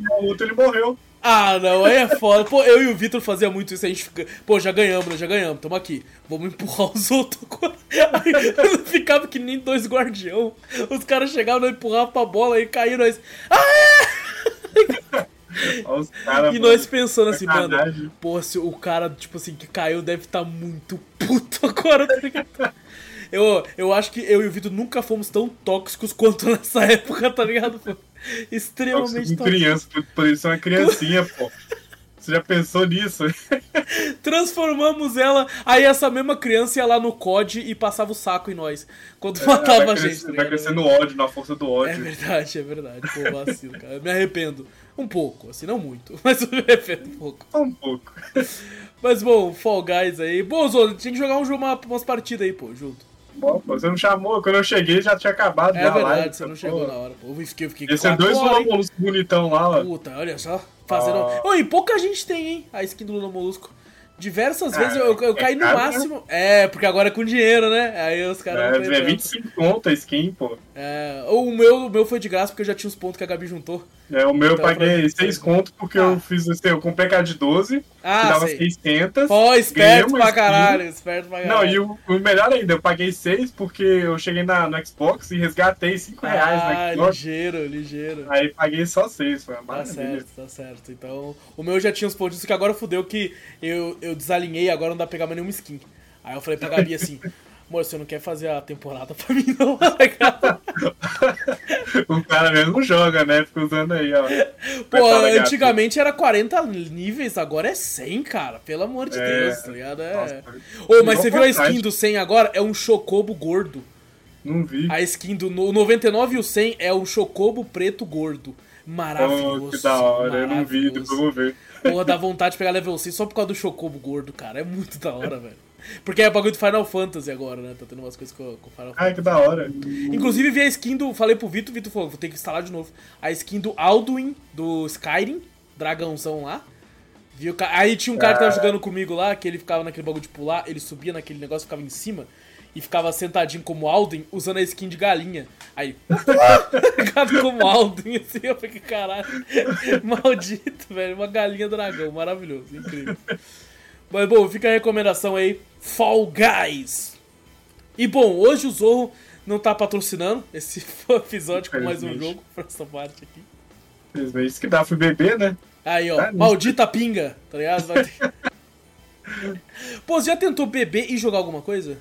B: Ele voltou ele morreu.
A: Ah, não, aí é foda. Pô, eu e o Vitor fazia muito isso, a gente fica, pô, já ganhamos, né? Já ganhamos, tamo aqui. Vamos empurrar os outros. Aí ficava que nem dois guardião. Os caras chegavam, empurravam pra bola e caíram nós. Ah! Cara, e nós pensando assim, mano, pô, se o cara, tipo assim, que caiu deve estar tá muito puto agora, tá Eu, eu acho que eu e o Vitor nunca fomos tão tóxicos quanto nessa época, tá ligado? Extremamente
B: tóxico. criança, poderia ser uma criancinha, pô. Você já pensou nisso?
A: Transformamos ela, aí essa mesma criança ia lá no COD e passava o saco em nós. Quando é, matava a gente.
B: Tá vai crescendo ódio, na força do ódio.
A: É verdade, é verdade. Pô, vacilo, cara. Eu me arrependo. Um pouco, assim, não muito, mas eu me arrependo um pouco.
B: Um pouco.
A: Mas bom, Fall Guys aí. Bom, Zô, tinha que jogar um jogo, uma, umas partidas aí, pô, junto.
B: Pô, você não chamou, quando eu cheguei já tinha acabado.
A: É verdade, live, você não chegou na hora. Pô, eu fiquei, eu fiquei
B: Esse é dois Lula Molusco bonitão lá, ó.
A: Puta, olha só. Fazendo. Ah. Oi, pouca gente tem, hein? A skin do Lula Molusco. Diversas vezes eu, eu, eu é caí no né? máximo. Né? É, porque agora é com dinheiro, né? Aí os caras.
B: É, é 25 pontos a skin, pô.
A: É, o meu, o meu foi de graça porque eu já tinha os pontos que a Gabi juntou.
B: É, o meu então, eu paguei 6 conto porque ah. eu fiz assim, eu comprei cara de 12, ah, que dava sei. 600.
A: Pô, esperto pra caralho, esperto pra caralho.
B: Não, e o, o, melhor ainda, eu paguei 6 porque eu cheguei na, no Xbox e resgatei 5 reais ah,
A: no Xbox. ligeiro, ligeiro.
B: Aí paguei só 6, foi uma
A: Tá certo, tá certo. Então, o meu já tinha uns pontos que agora fudeu que eu, eu desalinhei, agora não dá pra pegar mais nenhuma skin. Aí eu falei pra Gabi assim, Amor, você não quer fazer a temporada pra mim, não, tá
B: O cara mesmo joga, né? Fica usando aí, ó.
A: Pô, antigamente era 40 níveis, agora é 100, cara. Pelo amor de é... Deus, tá ligado? É. Ô, oh, mas você viu a skin do 100 agora? É um chocobo gordo.
B: Não vi.
A: A skin do 99 e o 100 é um chocobo preto gordo. Maravilhoso. Oh,
B: que da hora, eu não vi, depois eu vou ver.
A: Pô, dá vontade de pegar level 100 só por causa do chocobo gordo, cara. É muito da hora, velho. Porque é bagulho do Final Fantasy agora, né? Tá tendo umas coisas com, com Final Fantasy.
B: Ai, que da hora.
A: Inclusive vi a skin do. Falei pro Vitor, Vitor falou, vou ter que instalar de novo. A skin do Alduin, do Skyrim, dragãozão lá. Viu? Aí tinha um cara que tava jogando comigo lá, que ele ficava naquele bagulho de pular, ele subia naquele negócio, ficava em cima e ficava sentadinho como Alden, usando a skin de galinha. Aí, ficava como Alden, assim, eu fiquei, caralho, maldito, velho, uma galinha dragão, maravilhoso, incrível. Mas bom, fica a recomendação aí, Fall Guys. E bom, hoje o Zorro não tá patrocinando esse episódio com mais um jogo pra essa parte aqui.
B: Isso que dá, fui beber, né?
A: Aí, ó, tá maldita pinga, tá ligado? Pô, você já tentou beber e jogar alguma coisa?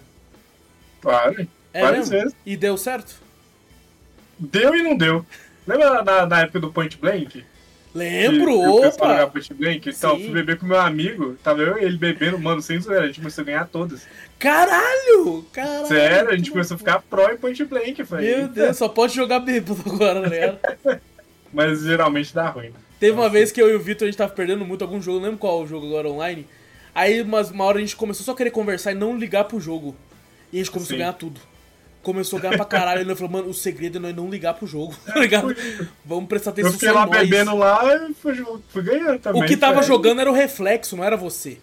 B: Claro, é várias mesmo? vezes.
A: E deu certo?
B: Deu e não deu. Lembra na, na época do Point Blank?
A: Lembro, opa!
B: Point Blank? Então, Sim. fui beber com meu amigo, tava eu e ele bebendo, mano, sem zoeira, a gente começou a ganhar todas.
A: Caralho! Caralho!
B: Sério, a gente começou a ficar pro em Point Blank, foi.
A: Meu Deus, só pode jogar bêbado agora, né?
B: Mas geralmente dá ruim.
A: Teve uma vez que eu e o Vitor, a gente tava perdendo muito algum jogo, não lembro qual o jogo agora online. Aí, uma, uma hora a gente começou só a querer conversar e não ligar pro jogo. E a gente começou Sim. a ganhar tudo. Começou a ganhar pra caralho. E ele falou, mano, o segredo é nós não ligar pro jogo, tá ligado? Vamos prestar atenção
B: Eu fiquei lá nós. bebendo lá e fui, fui ganhando também.
A: O que tava jogando era o reflexo, não era você.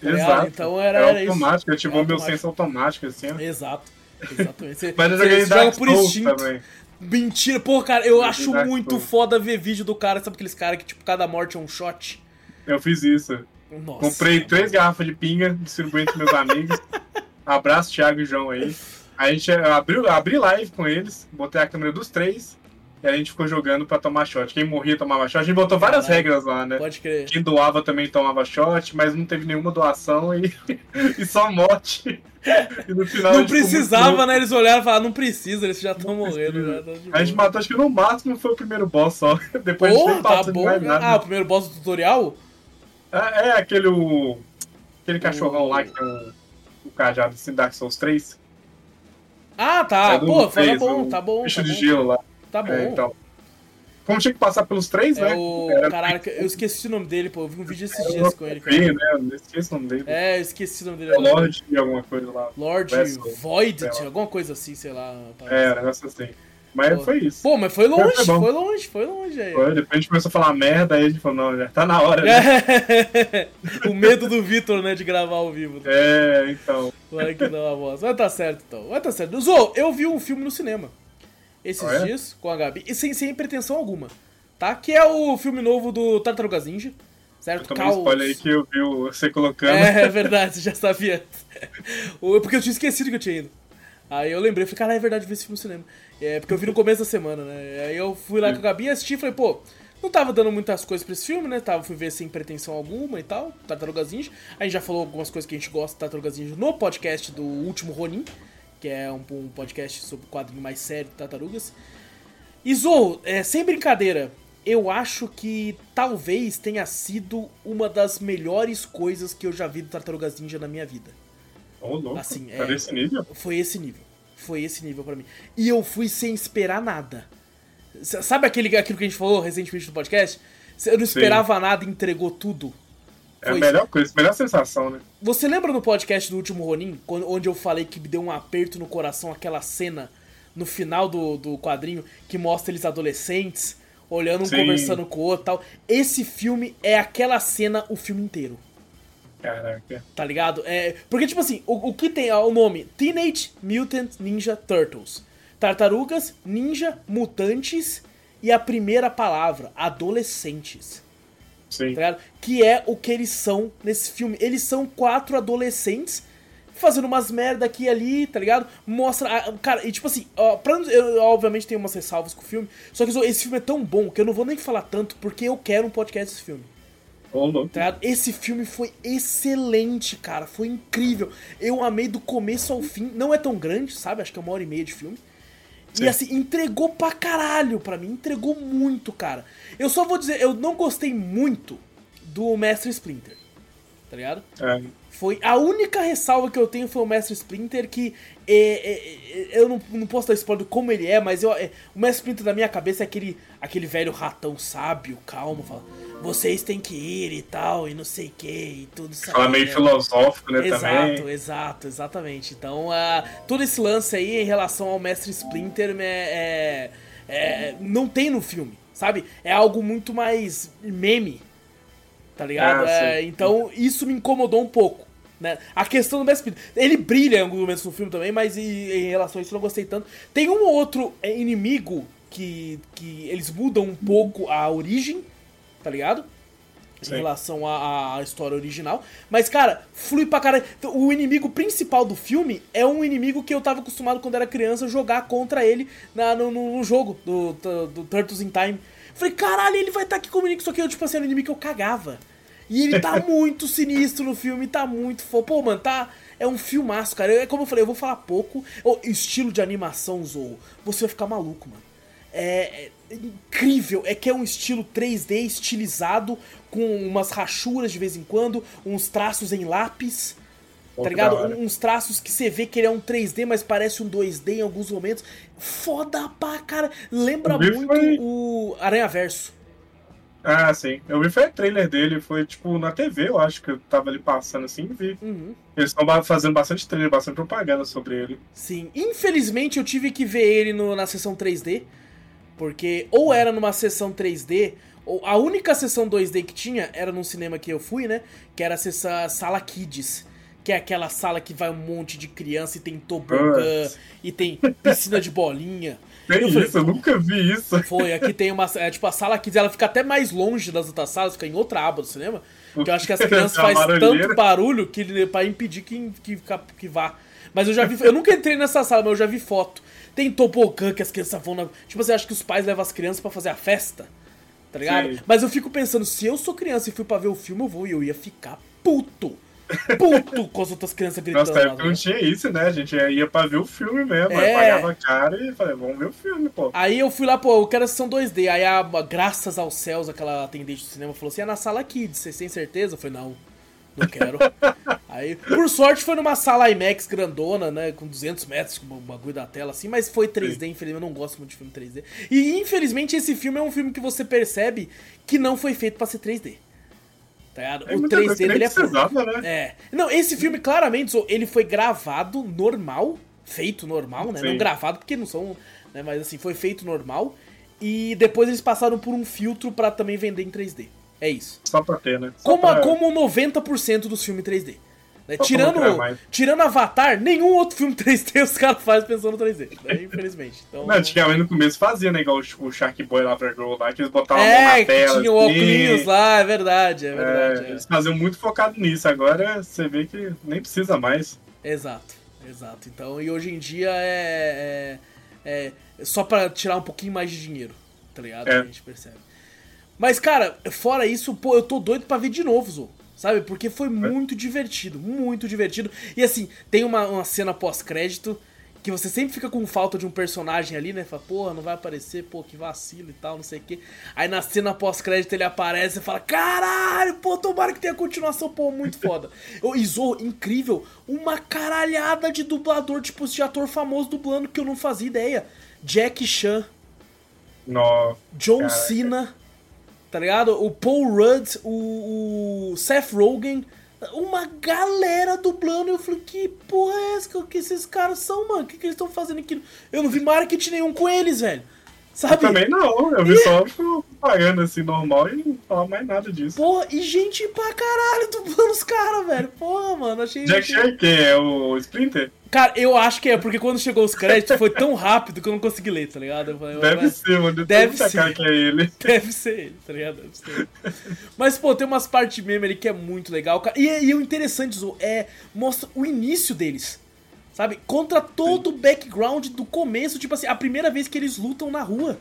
B: Tá Exato. Então era, é era automático, isso. ativou é meu senso automático, assim.
A: Exato. Exatamente. Você, Mas eu joguei você joga por instinto. Também. Mentira, pô, cara, eu, eu acho muito Souls. foda ver vídeo do cara, sabe aqueles caras que, tipo, cada morte é um shot?
B: Eu fiz isso. Nossa, Comprei três garrafas de pinga, distribuí entre meus amigos. Abraço, Thiago e João aí. A gente abriu, abri live com eles, botei a câmera dos três. E a gente ficou jogando pra tomar shot. Quem morria tomava shot. A gente botou várias Caralho, regras lá, né?
A: Pode crer.
B: Quem doava também tomava shot, mas não teve nenhuma doação e, e só morte.
A: E no final. Não precisava, né? Eles olharam e falaram, não precisa, eles já estão morrendo. Já, tá
B: a gente matou, acho que no máximo foi o primeiro boss só. Depois
A: Porra, a gente tá bom, mais nada. Ah, o primeiro boss do tutorial?
B: É, é aquele. O, aquele cachorrão o... lá que tem um o cajado assim, Dark Souls 3.
A: Ah, tá. É Pô, 3, tá bom, tá bom.
B: Bicho
A: tá
B: de bom. gelo lá.
A: Tá bom. É, então.
B: Como tinha que passar pelos três,
A: é
B: né?
A: O... Era... Caralho, eu esqueci o nome dele, pô. Eu vi um vídeo esses dias com ele.
B: Cara. né? Eu esqueci o nome dele.
A: É, eu esqueci o nome dele.
B: É Lord alguma coisa lá.
A: Lord Void, alguma coisa assim, sei lá.
B: É, negócio assim. Mas Pô. foi isso.
A: Pô, mas foi longe, foi, foi, foi longe, foi longe aí.
B: Foi, depois a gente começou a falar merda, aí a gente falou, não, já tá na hora. Né?
A: o medo do Vitor, né, de gravar ao vivo.
B: É, então.
A: Vai que dá uma voz. Vai tá certo, então. Vai tá certo. Zô, eu vi um filme no cinema. Esses ah, é? dias, com a Gabi, e sem, sem pretensão alguma, tá? Que é o filme novo do Tartarugas Ninja. Certo?
B: Caos. spoiler aí que eu vi você colocando.
A: É, é verdade, você já sabia. Porque eu tinha esquecido que eu tinha ido. Aí eu lembrei, falei, cara, é verdade, vi esse filme no cinema. É, porque eu vi no começo da semana, né? Aí eu fui lá com a Gabi e assisti e falei, pô, não tava dando muitas coisas pra esse filme, né? Tava, fui ver sem pretensão alguma e tal, Tartarugas Ninja. A gente já falou algumas coisas que a gente gosta de Tartarugas Ninja no podcast do Último Ronin, que é um, um podcast sobre o quadrinho mais sério de Tartarugas. E é, sem brincadeira, eu acho que talvez tenha sido uma das melhores coisas que eu já vi do Tartarugas Ninja na minha vida.
B: Oh, louco. Assim, é, esse nível?
A: Foi esse nível. Foi esse nível para mim. E eu fui sem esperar nada. Sabe aquele, aquilo que a gente falou recentemente no podcast? Eu não esperava Sim. nada e entregou tudo.
B: É a melhor coisa, a melhor sensação, né?
A: Você lembra no podcast do último Ronin, onde eu falei que me deu um aperto no coração aquela cena no final do, do quadrinho que mostra eles adolescentes, olhando um Sim. conversando com o outro tal? Esse filme é aquela cena o filme inteiro.
B: Caraca.
A: Tá ligado? É, porque, tipo assim, o, o que tem o nome Teenage Mutant Ninja Turtles. Tartarugas, ninja, mutantes e a primeira palavra, adolescentes.
B: Sim.
A: Tá que é o que eles são nesse filme. Eles são quatro adolescentes fazendo umas merda aqui e ali, tá ligado? Mostra. Cara, e tipo assim, ó, pra, eu obviamente tenho umas ressalvas com o filme. Só que esse filme é tão bom que eu não vou nem falar tanto porque eu quero um podcast desse filme.
B: Oh, tá
A: Esse filme foi excelente, cara. Foi incrível. Eu amei do começo ao fim. Não é tão grande, sabe? Acho que é uma hora e meia de filme. Sim. E assim, entregou pra caralho pra mim. Entregou muito, cara. Eu só vou dizer, eu não gostei muito do Mestre Splinter. Tá ligado?
B: É.
A: Foi a única ressalva que eu tenho foi o Mestre Splinter, que é, é, é, eu não, não posso dar spoiler de como ele é, mas eu, é, o Mestre Splinter da minha cabeça é aquele, aquele velho ratão sábio, calmo, fala vocês têm que ir e tal, e não sei o que, e tudo isso.
B: Fala meio filosófico, né,
A: exato,
B: também.
A: Exato, exato, exatamente. Então, uh, todo esse lance aí em relação ao Mestre Splinter é, é, é, não tem no filme, sabe? É algo muito mais meme, tá ligado? Ah, é, então, isso me incomodou um pouco. Né? A questão do Mestre Splinter, ele brilha em alguns momentos no filme também, mas em, relação a isso eu não gostei tanto. Tem um outro é, inimigo que, que eles mudam um pouco a origem, tá ligado? Sim. Em relação à, à, história original. Mas, cara, flui pra caralho. O inimigo principal do filme é um inimigo que eu tava acostumado quando era criança jogar contra ele na, no, no, jogo do, do, do, Turtles in Time. Falei, caralho, ele vai estar tá aqui comigo. Só que eu, tipo assim, era um inimigo que eu cagava. E ele tá muito sinistro no filme, tá muito fofo. Pô, mano, tá. É um filmaço, cara. É como eu falei, eu vou falar pouco. O estilo de animação, Zou, você vai ficar maluco, mano. É, é, incrível, é que é um estilo 3D estilizado, com umas rachuras de vez em quando, uns traços em lápis, tá ligado? Uns traços que você vê que ele é um 3D, mas parece um 2D em alguns momentos. Foda pra cara. Lembra muito foi... o Aranha Verso.
B: Ah, sim. Eu vi foi o trailer dele, foi tipo na TV, eu acho que eu tava ali passando assim e vi.
A: Uhum.
B: Eles estão fazendo bastante trailer, bastante propaganda sobre ele.
A: Sim. Infelizmente eu tive que ver ele no, na sessão 3D. Porque ou era numa sessão 3D, ou a única sessão 2D que tinha era num cinema que eu fui, né? Que era a sala Kids. Que é aquela sala que vai um monte de criança e tem tobogã e tem piscina de bolinha.
B: Tem eu falei, isso, eu nunca vi isso.
A: Foi, aqui tem uma. É, tipo, a sala Kids ela fica até mais longe das outras salas, fica em outra aba do cinema. Porque eu acho que as crianças fazem tanto barulho que para impedir que, que, que vá. Mas eu já vi. Eu nunca entrei nessa sala, mas eu já vi foto. Tem tobogã que as crianças vão na. Tipo, você acha que os pais levam as crianças para fazer a festa? Tá ligado? Sim. Mas eu fico pensando, se eu sou criança e fui pra ver o filme, eu vou e eu ia ficar puto. Puto com as outras crianças gritando.
B: Nossa, época não tinha isso, né? A gente ia pra ver o filme mesmo. É. Aí pagava cara e falei, vamos ver o filme, pô.
A: Aí eu fui lá, pô, eu quero a sessão 2D. Aí, a, graças aos céus, aquela atendente do cinema falou assim: é na sala Kids, você tem certeza? Eu falei, não. Não quero. Aí, por sorte, foi numa sala IMAX grandona, né? Com 200 metros, com o bagulho da tela, assim. Mas foi 3D, Sim. infelizmente. Eu não gosto muito de filme 3D. E, infelizmente, esse filme é um filme que você percebe que não foi feito para ser 3D. Tá ligado?
B: É, o 3D dele é precisava, né?
A: É. Não, esse filme, claramente, ele foi gravado normal. Feito normal, né? Sim. Não gravado, porque não são... Né? Mas, assim, foi feito normal. E depois eles passaram por um filtro para também vender em 3D. É isso.
B: Só pra ter, né?
A: Só como,
B: pra...
A: como 90% dos filmes 3D. Né? Tirando, tirando Avatar, nenhum outro filme 3D os caras fazem pensando no 3D, né? infelizmente. Então,
B: não, antigamente no começo fazia, né? Igual o Shark Boy lá pra Girl lá, que eles botavam é, a mão na tela.
A: tinha o assim. óculos lá, é verdade, é verdade. É,
B: é. Eles faziam muito focado nisso, agora você vê que nem precisa mais.
A: Exato, exato. Então, e hoje em dia é, é, é só pra tirar um pouquinho mais de dinheiro, tá ligado? É. A gente percebe. Mas, cara, fora isso, pô, eu tô doido pra ver de novo, Zo. Sabe? Porque foi muito divertido, muito divertido. E assim, tem uma, uma cena pós-crédito que você sempre fica com falta de um personagem ali, né? Fala, porra, não vai aparecer, pô, que vacilo e tal, não sei o quê. Aí na cena pós-crédito ele aparece e fala, caralho, pô, tomara que tenha continuação, pô, muito foda. O Izo, incrível, uma caralhada de dublador, tipo, de ator famoso dublando que eu não fazia ideia. Jack Chan.
B: No,
A: John Caraca. Cena tá ligado? O Paul Rudd, o, o Seth Rogen, uma galera dublando. Eu falei, que porra é essa? que esses caras são, mano? O que, que eles estão fazendo aqui? Eu não vi marketing nenhum com eles, velho. Sabe? Eu
B: também não, eu vi e... só pagando assim normal e não falava mais nada disso.
A: Porra, e gente pra caralho dublando os caras, velho. Porra, mano, achei.
B: Jack Chan, que é o Splinter?
A: Cara, eu acho que é, porque quando chegou os créditos foi tão rápido que eu não consegui ler, tá ligado? Falei,
B: deve ser, mano.
A: Deve ser.
B: Que é ele.
A: Deve ser ele, tá ligado? Deve ser. Mas, pô, tem umas partes mesmo ali que é muito legal, cara. E, e o interessante, Zo, é mostra o início deles. Sabe? Contra todo Sim. o background do começo, tipo assim, a primeira vez que eles lutam na rua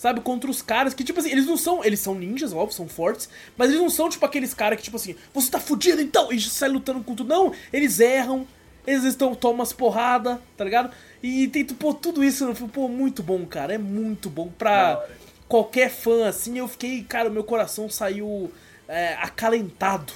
A: sabe? Contra os caras que, tipo assim, eles não são. Eles são ninjas, óbvio, são fortes, mas eles não são, tipo, aqueles caras que, tipo assim, você tá fudido então, e sai lutando com tudo. Não, eles erram, eles estão, tomam umas porradas, tá ligado? E tem, pô, tudo isso no filme, pô, muito bom, cara. É muito bom pra qualquer fã, assim. Eu fiquei, cara, meu coração saiu é, acalentado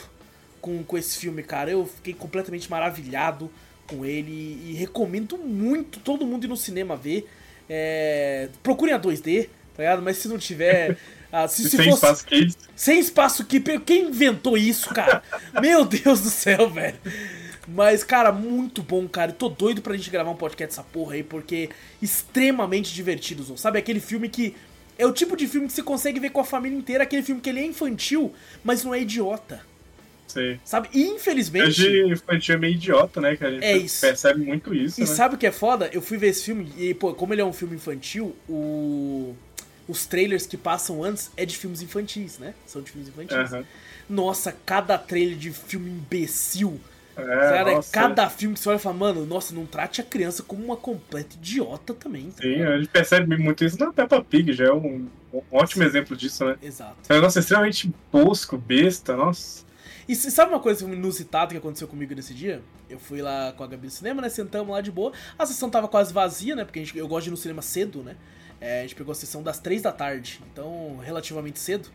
A: com, com esse filme, cara. Eu fiquei completamente maravilhado com ele e, e recomendo muito todo mundo ir no cinema ver. É, procurem a 2D, tá ligado? Mas se não tiver. Ah, se, se
B: sem fosse, espaço kids.
A: Sem espaço que Quem inventou isso, cara? Meu Deus do céu, velho. Mas, cara, muito bom, cara. tô doido pra gente gravar um podcast dessa porra aí, porque extremamente divertido, sabe? Aquele filme que. É o tipo de filme que você consegue ver com a família inteira, aquele filme que ele é infantil, mas não é idiota.
B: Sim.
A: Sabe? E infelizmente.
B: De infantil é meio idiota, né? Que a gente
A: é isso.
B: percebe muito isso.
A: E
B: né?
A: sabe o que é foda? Eu fui ver esse filme e, pô, como ele é um filme infantil, o os trailers que passam antes é de filmes infantis, né? São de filmes infantis. Uhum. Nossa, cada trailer de filme imbecil. É, cara, é cada filme que você olha e fala, mano, nossa, não trate a criança como uma completa idiota também.
B: Tá Sim, a gente percebe muito isso na Peppa Pig, já é um, um ótimo Sim. exemplo disso, né?
A: Exato.
B: É um negócio extremamente tosco, besta, nossa.
A: E sabe uma coisa inusitada que aconteceu comigo nesse dia? Eu fui lá com a Gabi no cinema, né? Sentamos lá de boa. A sessão tava quase vazia, né? Porque gente, eu gosto de ir no cinema cedo, né? É, a gente pegou a sessão das três da tarde, então relativamente cedo.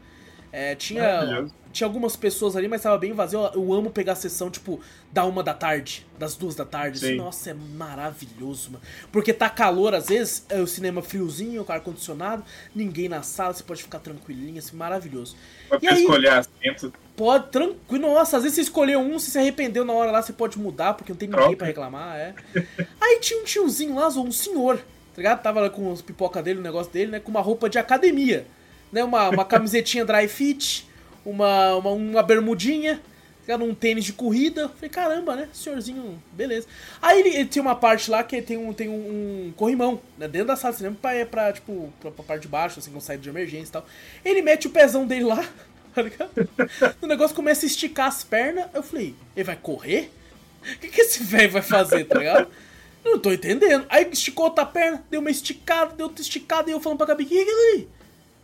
A: É, tinha, tinha algumas pessoas ali, mas tava bem vazio. Eu, eu, amo pegar a sessão, tipo, da uma da tarde, das duas da tarde. Assim, nossa, é maravilhoso, mano. Porque tá calor às vezes, é o cinema friozinho, o ar-condicionado, ninguém na sala, você pode ficar tranquilinho, assim, maravilhoso.
B: Pode e escolher assento.
A: Pode, tranquilo. Nossa, às vezes você escolheu um, se se arrependeu na hora lá, você pode mudar, porque não tem ninguém para reclamar, é. Aí tinha um tiozinho lá, um senhor tá ligado? Tava lá com os pipoca dele, o negócio dele, né? Com uma roupa de academia, né? Uma, uma camisetinha dry fit, uma, uma, uma bermudinha, tá um tênis de corrida. Falei, caramba, né? Senhorzinho, beleza. Aí ele, ele tem uma parte lá que tem um, tem um, corrimão, né? Dentro da sala de cinema pra, pra, tipo, pra, pra parte de baixo, assim, com saída de emergência e tal. Ele mete o pezão dele lá, tá ligado? o negócio começa a esticar as pernas. Eu falei, ele vai correr? O que, que esse velho vai fazer, tá ligado? Não tô entendendo. Aí esticou outra perna, deu uma esticada, deu outra esticada, e eu falando pra Gabi, que que é ali?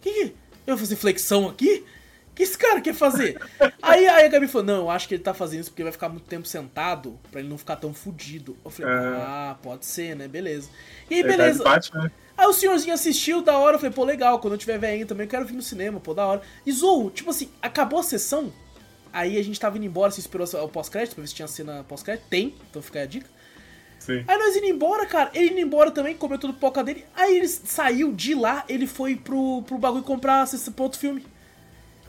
A: Que que? Eu vou fazer flexão aqui? O que esse cara quer fazer? aí, aí a Gabi falou, não, eu acho que ele tá fazendo isso porque vai ficar muito tempo sentado, pra ele não ficar tão fudido. Eu falei, é. ah, pode ser, né? Beleza. E aí, beleza. Bate, né? Aí o senhorzinho assistiu, da hora, eu falei, pô, legal, quando eu tiver velhinho também eu quero vir no cinema, pô, da hora. E Zou, tipo assim, acabou a sessão, aí a gente tava indo embora, se esperou o pós-crédito, pra ver se tinha cena pós-crédito. Tem, então fica aí a dica.
B: Sim.
A: Aí nós indo embora, cara. Ele indo embora também, comeu tudo poca dele. Aí ele saiu de lá, ele foi pro, pro bagulho comprar pro outro filme.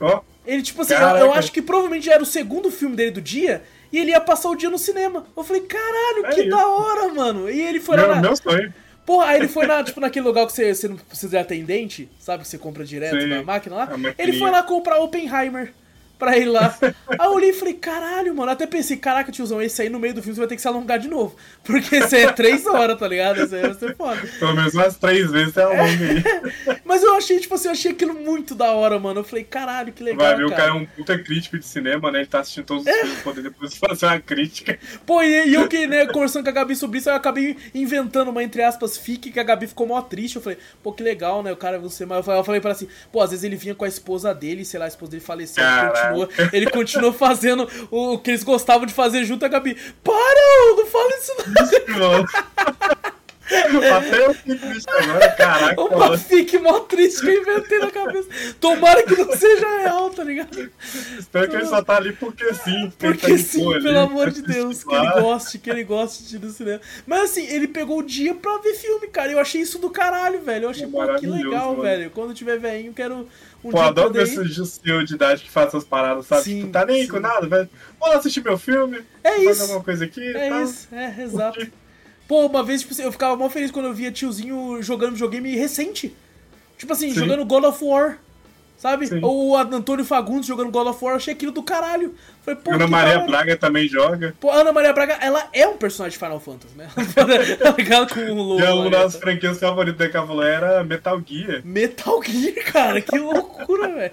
B: Ó. Oh.
A: Ele, tipo assim, eu, eu, acho que provavelmente já era o segundo filme dele do dia. E ele ia passar o dia no cinema. Eu falei, caralho, é que isso. da hora, mano. E ele foi
B: meu,
A: lá.
B: Na... Meu sonho.
A: Porra, aí ele foi na, tipo, naquele lugar que você, você não precisa de atendente, sabe? Que você compra direto Sim. na máquina lá. Ele foi lá comprar Oppenheimer pra ir lá. Aí eu olhei e falei, caralho, mano. Até pensei, caraca, tiozão, esse aí no meio do filme você vai ter que se alongar de novo. Porque esse é três horas, tá ligado? Esse aí vai ser foda.
B: Pelo menos umas três vezes você alonga aí.
A: Mas eu achei, tipo assim, eu achei aquilo muito da hora, mano. Eu falei, caralho, que legal.
B: Vai ver, cara. o cara é um puta crítico de cinema, né? Ele tá assistindo todos os é. filmes, poder depois fazer uma crítica.
A: Pô, e, eu que, né, conversando com a Gabi sobre isso, eu acabei inventando uma, entre aspas, fique, que a Gabi ficou mó triste. Eu falei, pô, que legal, né? O cara, você. Mas eu falei pra ela assim, pô, às vezes ele vinha com a esposa dele, sei lá, a esposa dele faleceu, ele continua. Ele continua continuou fazendo o que eles gostavam de fazer junto a Gabi. Para, não fala isso
B: não. Até eu fiquei triste agora, caraca.
A: Uma fique mó triste que eu inventei na cabeça. Tomara que não seja real, tá ligado?
B: Espero que ele só tá ali porque sim.
A: Porque, porque tá sim, pelo ali, amor de Deus. Que ele goste, que ele goste de ir no cinema. Mas assim, ele pegou o dia pra ver filme, cara. Eu achei isso do caralho, velho. Eu achei, é pô, que legal, mano. velho. Quando tiver velhinho, quero um
B: Pô, adoro esse Justil de idade que faz essas paradas, sabe? Sim, tipo, tá nem sim. com nada, velho. Vou lá assistir meu filme.
A: É isso.
B: Fazer alguma coisa aqui.
A: É
B: tá?
A: isso, é, exato. Pô, uma vez, tipo, eu ficava mó feliz quando eu via tiozinho jogando videogame recente. Tipo assim, Sim. jogando God of War. Sabe? Sim. O Antônio Fagundes jogando God of War, eu achei aquilo do caralho.
B: Falei, pô, Ana Maria caralho. Braga também joga.
A: Pô, Ana Maria Braga, ela é um personagem de Final Fantasy, né? tá ligado com o
B: logo. E uma das franquias favoritas da Cavalo era Metal Gear.
A: Metal Gear, cara, que loucura, velho.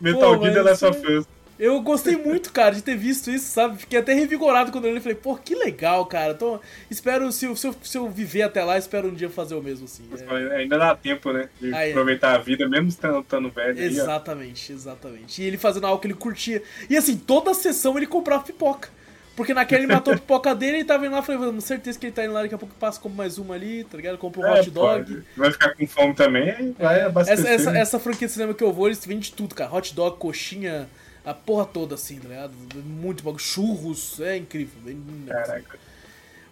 B: Metal Gear The Last of Us.
A: Eu gostei muito, cara, de ter visto isso, sabe? Fiquei até revigorado quando eu li. Falei, pô, que legal, cara. Então, espero, se, eu, se, eu, se eu viver até lá, espero um dia fazer o mesmo, assim.
B: É... Ainda dá tempo, né? De aí, aproveitar a vida, mesmo estando, estando velho.
A: Exatamente, aí, exatamente. E ele fazendo algo que ele curtia. E assim, toda a sessão ele comprava pipoca. Porque naquela ele matou a pipoca dele e tava indo lá, falei, com certeza que ele tá indo lá, daqui a pouco passa como mais uma ali, tá ligado? Compra um é, hot dog. Pode.
B: Vai ficar com fome também, vai é, abastecer.
A: Essa, essa, essa franquia de cinema que eu vou, eles vendem tudo, cara. Hot dog, coxinha, a porra toda, assim, tá ligado? Muito bagulho. Churros, é incrível. Caraca.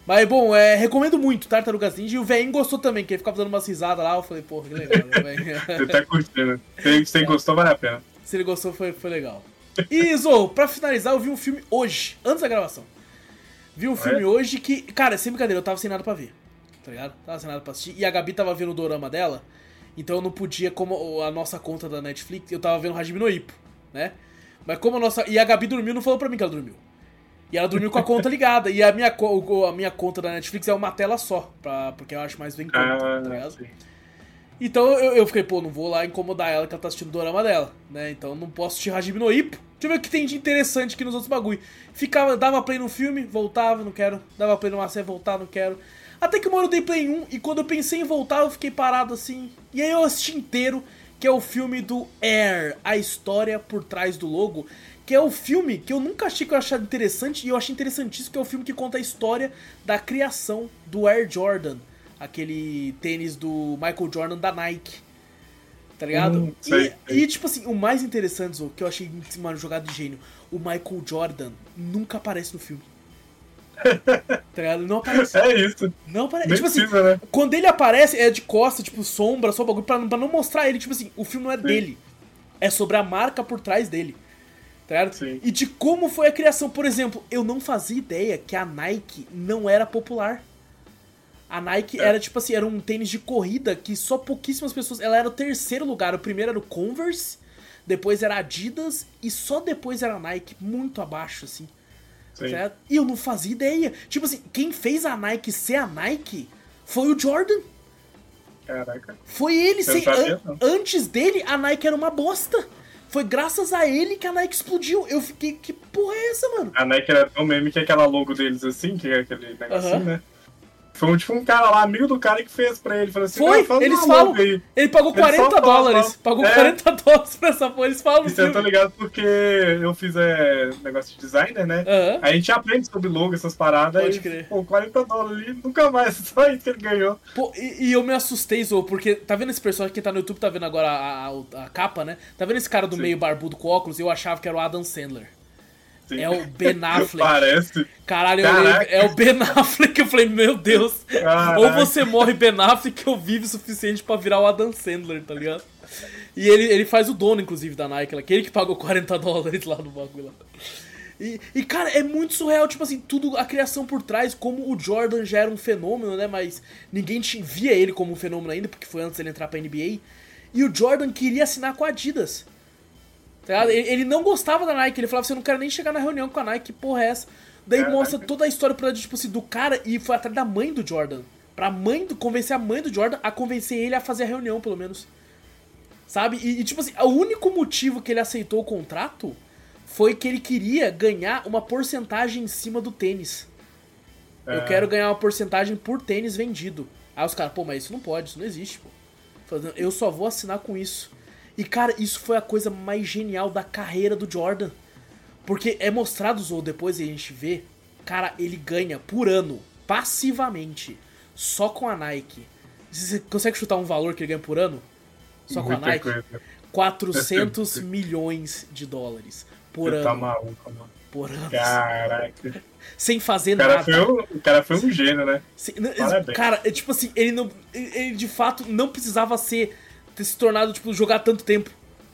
A: Mas, bom, é, recomendo muito Tartarugas Ninja. E o velhinho gostou também, que ele ficava dando umas risadas lá. Eu falei, porra, que legal,
B: né, Você tá curtindo. Se, se ele gostou, vale a pena.
A: Se ele gostou, foi, foi legal. E, Zo, pra finalizar, eu vi um filme hoje, antes da gravação. Vi um filme é? hoje que, cara, sem brincadeira, eu tava sem nada pra ver. Tá ligado? Tava sem nada pra assistir. E a Gabi tava vendo o dorama dela. Então eu não podia, como a nossa conta da Netflix, eu tava vendo Hajime no Ippo, né? Mas como a nossa. E a Gabi dormiu, não falou pra mim que ela dormiu. E ela dormiu com a conta ligada. E a minha, a minha conta da Netflix é uma tela só, pra, porque eu acho mais bem conta, ah, tá. Então eu, eu fiquei, pô, não vou lá incomodar ela que ela tá assistindo o dorama dela, né? Então não posso assistir Hajime no Ippo. Deixa eu ver o que tem de interessante aqui nos outros bagulho. Ficava, dava play no filme, voltava, não quero. Dava play numa série, voltava, não quero. Até que uma hora eu dei play em um, e quando eu pensei em voltar, eu fiquei parado assim. E aí eu assisti inteiro, que é o filme do Air, a história por trás do logo que é o filme que eu nunca achei que eu achava interessante e eu achei interessantíssimo, que é o filme que conta a história da criação do Air Jordan, aquele tênis do Michael Jordan da Nike. Tá ligado? Hum, sei, e, sei. e, tipo assim, o mais interessante, o que eu achei, mano, jogado de gênio, o Michael Jordan nunca aparece no filme. Tá? Não aparece.
B: É isso.
A: Não aparece. tipo assim, precisa, né? quando ele aparece, é de costa, tipo, sombra, só bagulho, pra, pra não mostrar ele. Tipo assim, o filme não é Sim. dele. É sobre a marca por trás dele. Certo? Sim. E de como foi a criação. Por exemplo, eu não fazia ideia que a Nike não era popular. A Nike é. era tipo assim, era um tênis de corrida que só pouquíssimas pessoas. Ela era o terceiro lugar. O primeiro era o Converse, depois era Adidas e só depois era a Nike, muito abaixo, assim. Certo? E eu não fazia ideia. Tipo assim, quem fez a Nike ser a Nike foi o Jordan.
B: Caraca.
A: Foi ele. Sem, an antes dele, a Nike era uma bosta. Foi graças a ele que a Nike explodiu. Eu fiquei, que porra é essa, mano?
B: A Nike era tão meme que aquela logo deles assim, que é aquele negocinho, né? Foi tipo um cara lá, amigo do cara que fez pra ele. Falou assim,
A: Foi, eles falam. Ele pagou 40 dólares. Pagou é. 40 dólares pra essa porra. Eles falam.
B: Isso eu tô ligado porque eu fiz é, negócio de designer, né? Uhum. Aí a gente aprende sobre logo, essas paradas. Pode e, crer. Pô, 40 dólares ali, nunca mais. Só isso que ele ganhou.
A: Pô, e, e eu me assustei, Zou, porque tá vendo esse personagem que tá no YouTube, tá vendo agora a, a, a capa, né? Tá vendo esse cara do Sim. meio barbudo com óculos? Eu achava que era o Adam Sandler. Sim. É o Ben Affleck.
B: Parece.
A: Caralho, é o Ben Affleck. Eu falei, meu Deus. Caraca. Ou você morre Ben Affleck ou vive o suficiente para virar o Adam Sandler, tá ligado? E ele, ele faz o dono, inclusive, da Nike, aquele que pagou 40 dólares lá no bagulho lá. E, e, cara, é muito surreal, tipo assim, tudo, a criação por trás, como o Jordan já era um fenômeno, né? Mas ninguém via ele como um fenômeno ainda, porque foi antes dele entrar pra NBA. E o Jordan queria assinar com a Adidas. Tá ele, não gostava da Nike, ele falava assim, eu não quero nem chegar na reunião com a Nike, que porra é essa? Daí é, mostra toda a história pra, tipo assim, do cara e foi atrás da mãe do Jordan. Pra mãe do, convencer a mãe do Jordan a convencer ele a fazer a reunião, pelo menos. Sabe? E, e tipo assim, o único motivo que ele aceitou o contrato foi que ele queria ganhar uma porcentagem em cima do tênis. É. Eu quero ganhar uma porcentagem por tênis vendido. Aí os caras, pô, mas isso não pode, isso não existe, pô. Eu só vou assinar com isso. E cara, isso foi a coisa mais genial da carreira do Jordan. Porque é mostrado ou depois e a gente vê, cara, ele ganha por ano, passivamente, só com a Nike. Você consegue chutar um valor que ele ganha por ano? Só com a Nike? Coisa. 400 milhões de dólares por Você
B: tá ano. Tá maluco, mano.
A: Por ano.
B: Caraca.
A: Sem fazer
B: o cara
A: nada.
B: Foi um, o cara foi um gênio, né?
A: Sem, cara, é tipo assim, ele não. Ele de fato não precisava ser ter se tornado, tipo, jogar tanto tempo,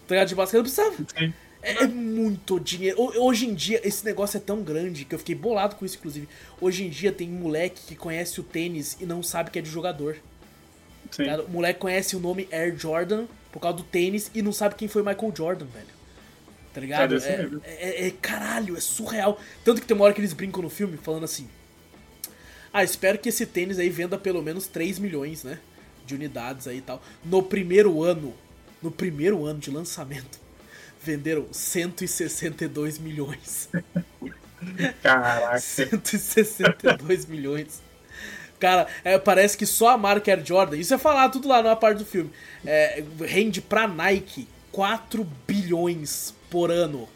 A: tá ligado? De basquete, não precisava. Sim. É, é, muito dinheiro. Hoje em dia, esse negócio é tão grande que eu fiquei bolado com isso, inclusive. Hoje em dia tem moleque que conhece o tênis e não sabe que é de jogador. Sim. Tá? O moleque conhece o nome Air Jordan por causa do tênis e não sabe quem foi Michael Jordan, velho. Tá ligado? É, é, é, é, caralho, é surreal. Tanto que tem uma hora que eles brincam no filme falando assim: Ah, espero que esse tênis aí venda pelo menos 3 milhões, né? De unidades aí e tal. No primeiro ano, no primeiro ano de lançamento, venderam 162 milhões.
B: Caraca.
A: 162 milhões. Cara, é, parece que só a marca Air Jordan, isso é falar tudo lá na parte do filme, é, rende pra Nike 4 bilhões por ano.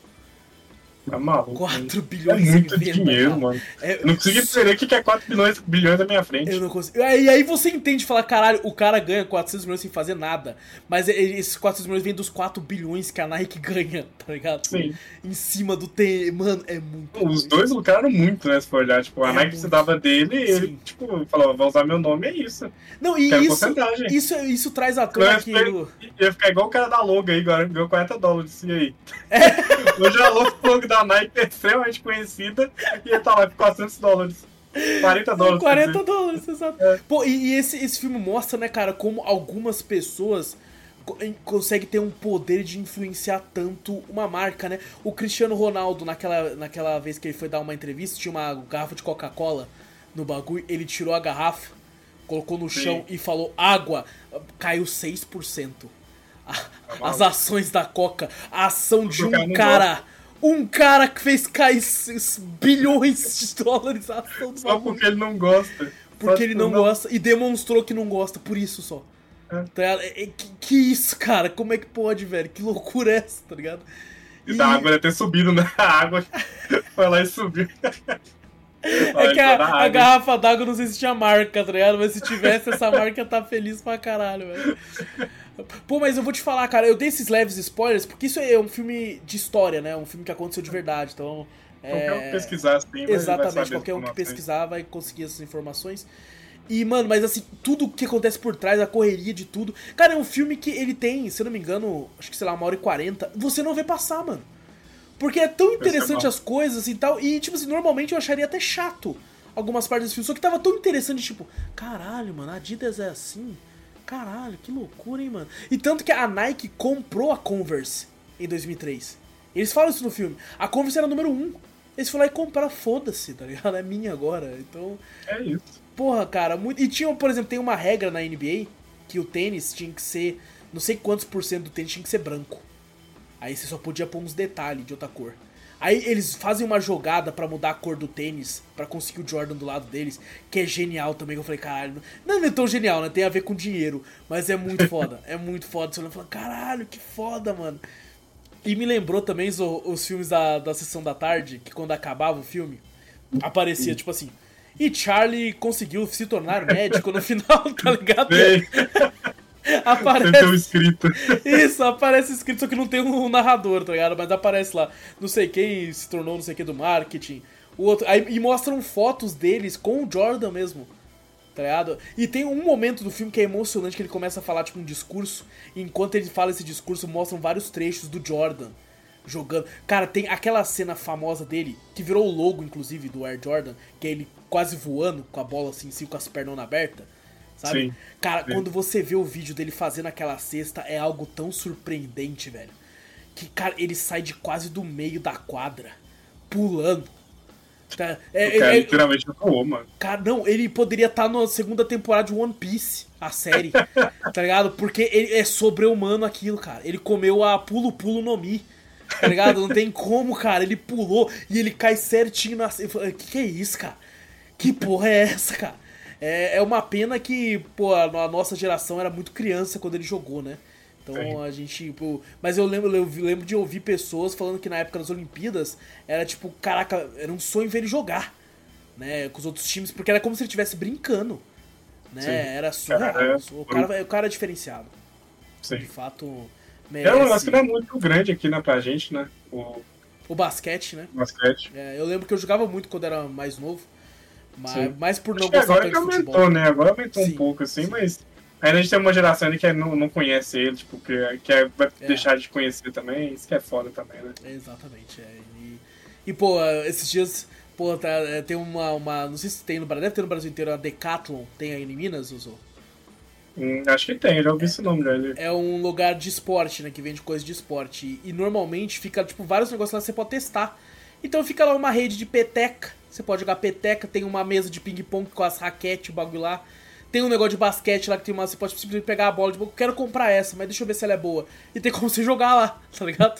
B: Tá maluco.
A: 4 bilhões
B: é muito dinheiro, mano. É, não consigo entender o que é 4 bilhões, bilhões na minha frente.
A: Eu não consigo. E aí você entende falar, caralho, o cara ganha 400 milhões sem fazer nada. Mas esses 400 milhões vêm dos 4 bilhões que a Nike ganha, tá ligado?
B: Sim.
A: Em cima do tem. Mano, é muito.
B: Os dois lucraram muito, né? Se for olhar. Tipo, a é Nike precisava dele e ele, tipo, falou, vou usar meu nome, é isso.
A: Não, e isso, isso, isso traz a tona aqui.
B: Do... Ia ficar igual o cara da logo aí, agora ganhou 40 dólares. E aí? É. Hoje a logo da Nike é extremamente conhecida e ele tá lá por 400 dólares. 40 dólares.
A: 40 dólares, exato. É. Pô, e, e, esse, esse filme mostra, né, cara, como algumas pessoas conseguem ter um poder de influenciar tanto uma marca, né? O Cristiano Ronaldo, naquela, naquela vez que ele foi dar uma entrevista, tinha uma garrafa de Coca-Cola no bagulho, ele tirou a garrafa, colocou no Sim. chão e falou água, caiu 6%. A, tá as ações da Coca, a ação de um cara um cara que fez cair bilhões de dólares a ação
B: do Só porque ele não gosta.
A: Porque só ele não, não, gosta e demonstrou que não gosta, por isso só. É. Tá é, é, que, que, isso, cara? Como é que pode, velho? Que loucura é essa, tá ligado?
B: E, e... a água ia ter subido, né? A água foi lá e subiu.
A: É que a, a garrafa d'água não sei se tinha marca, tá ligado? Mas se tivesse, essa marca tá feliz pra caralho, velho. Pô, mas eu vou te falar, cara, eu dei esses leves spoilers porque isso é um filme de história, né? Um filme que aconteceu de verdade, então.
B: É... Qualquer um que pesquisar assim,
A: Exatamente, qualquer um que pesquisar vai conseguir essas informações. E, mano, mas assim, tudo que acontece por trás, a correria de tudo. Cara, é um filme que ele tem, se eu não me engano, acho que sei lá, uma hora e quarenta. Você não vê passar, mano. Porque é tão interessante as coisas e tal. E, tipo assim, normalmente eu acharia até chato algumas partes desse filme. Só que tava tão interessante, tipo, caralho, mano, a Adidas é assim. Caralho, que loucura, hein, mano. E tanto que a Nike comprou a Converse em 2003. Eles falam isso no filme. A Converse era número 1. Um. Eles foram lá e compraram, foda-se, tá ligado? É minha agora. Então.
B: É isso.
A: Porra, cara, muito. E tinha, por exemplo, tem uma regra na NBA que o tênis tinha que ser. Não sei quantos por cento do tênis tinha que ser branco. Aí você só podia pôr uns detalhes de outra cor. Aí eles fazem uma jogada para mudar a cor do tênis, para conseguir o Jordan do lado deles, que é genial também. Que eu falei, caralho, não é tão genial, né? Tem a ver com dinheiro, mas é muito foda. é muito foda. Você olha e fala, caralho, que foda, mano. E me lembrou também os, os filmes da, da sessão da tarde, que quando acabava o filme, aparecia tipo assim. E Charlie conseguiu se tornar médico no final, tá ligado?
B: aparece. escrito.
A: Isso, aparece escrito, só que não tem um narrador, tá ligado? Mas aparece lá, não sei quem se tornou não sei quem do marketing. O outro. Aí, e mostram fotos deles com o Jordan mesmo. Tá ligado? E tem um momento do filme que é emocionante que ele começa a falar, tipo, um discurso. E enquanto ele fala esse discurso, mostram vários trechos do Jordan jogando. Cara, tem aquela cena famosa dele, que virou o logo, inclusive, do Air Jordan, que é ele quase voando com a bola assim, assim com as pernas abertas sabe? Sim, Cara, sim. quando você vê o vídeo dele fazendo aquela cesta, é algo tão surpreendente, velho. Que, cara, ele sai de quase do meio da quadra, pulando.
B: Tá, é, o cara é, literalmente voou, mano.
A: Cara, não, ele poderia estar tá na segunda temporada de One Piece, a série, tá ligado? Porque ele é sobre-humano aquilo, cara. Ele comeu a pulo-pulo no Mi, tá ligado? Não tem como, cara. Ele pulou e ele cai certinho na... Que que é isso, cara? Que porra é essa, cara? É, é uma pena que, pô, a, a nossa geração era muito criança quando ele jogou, né? Então Sim. a gente, pô, mas eu lembro, eu lembro de ouvir pessoas falando que na época das Olimpíadas era tipo, caraca, era um sonho ver ele jogar, né, com os outros times, porque era como se ele estivesse brincando, né? Sim. Era surreal. É, o cara, o cara é diferenciado.
B: Sim.
A: De fato,
B: merece. É um não é muito grande aqui, né, pra gente, né? O,
A: o basquete, né?
B: O basquete.
A: É, eu lembro que eu jogava muito quando era mais novo. Mas, mais por não
B: Acho gostar agora que aumentou, futebol. né? Agora aumentou Sim. um pouco, assim, mas ainda a gente tem uma geração que não, não conhece ele, tipo, que, que é, vai é. deixar de conhecer também, isso que é foda também, né?
A: Exatamente, é. E, e pô, esses dias, pô, tá, é, tem uma, uma. Não sei se tem no Brasil, deve ter no Brasil inteiro a Decathlon, tem aí em Minas, Uso?
B: Hum, acho que tem, já ouvi esse nome dele.
A: É um lugar de esporte, né? Que vende coisa de esporte. E, e normalmente fica, tipo, vários negócios lá que você pode testar. Então fica lá uma rede de peteca. Você pode jogar peteca, tem uma mesa de ping-pong com as raquetes, o bagulho lá. Tem um negócio de basquete lá que tem uma. Você pode simplesmente pegar a bola de boca. Quero comprar essa, mas deixa eu ver se ela é boa. E tem como você jogar lá, tá ligado?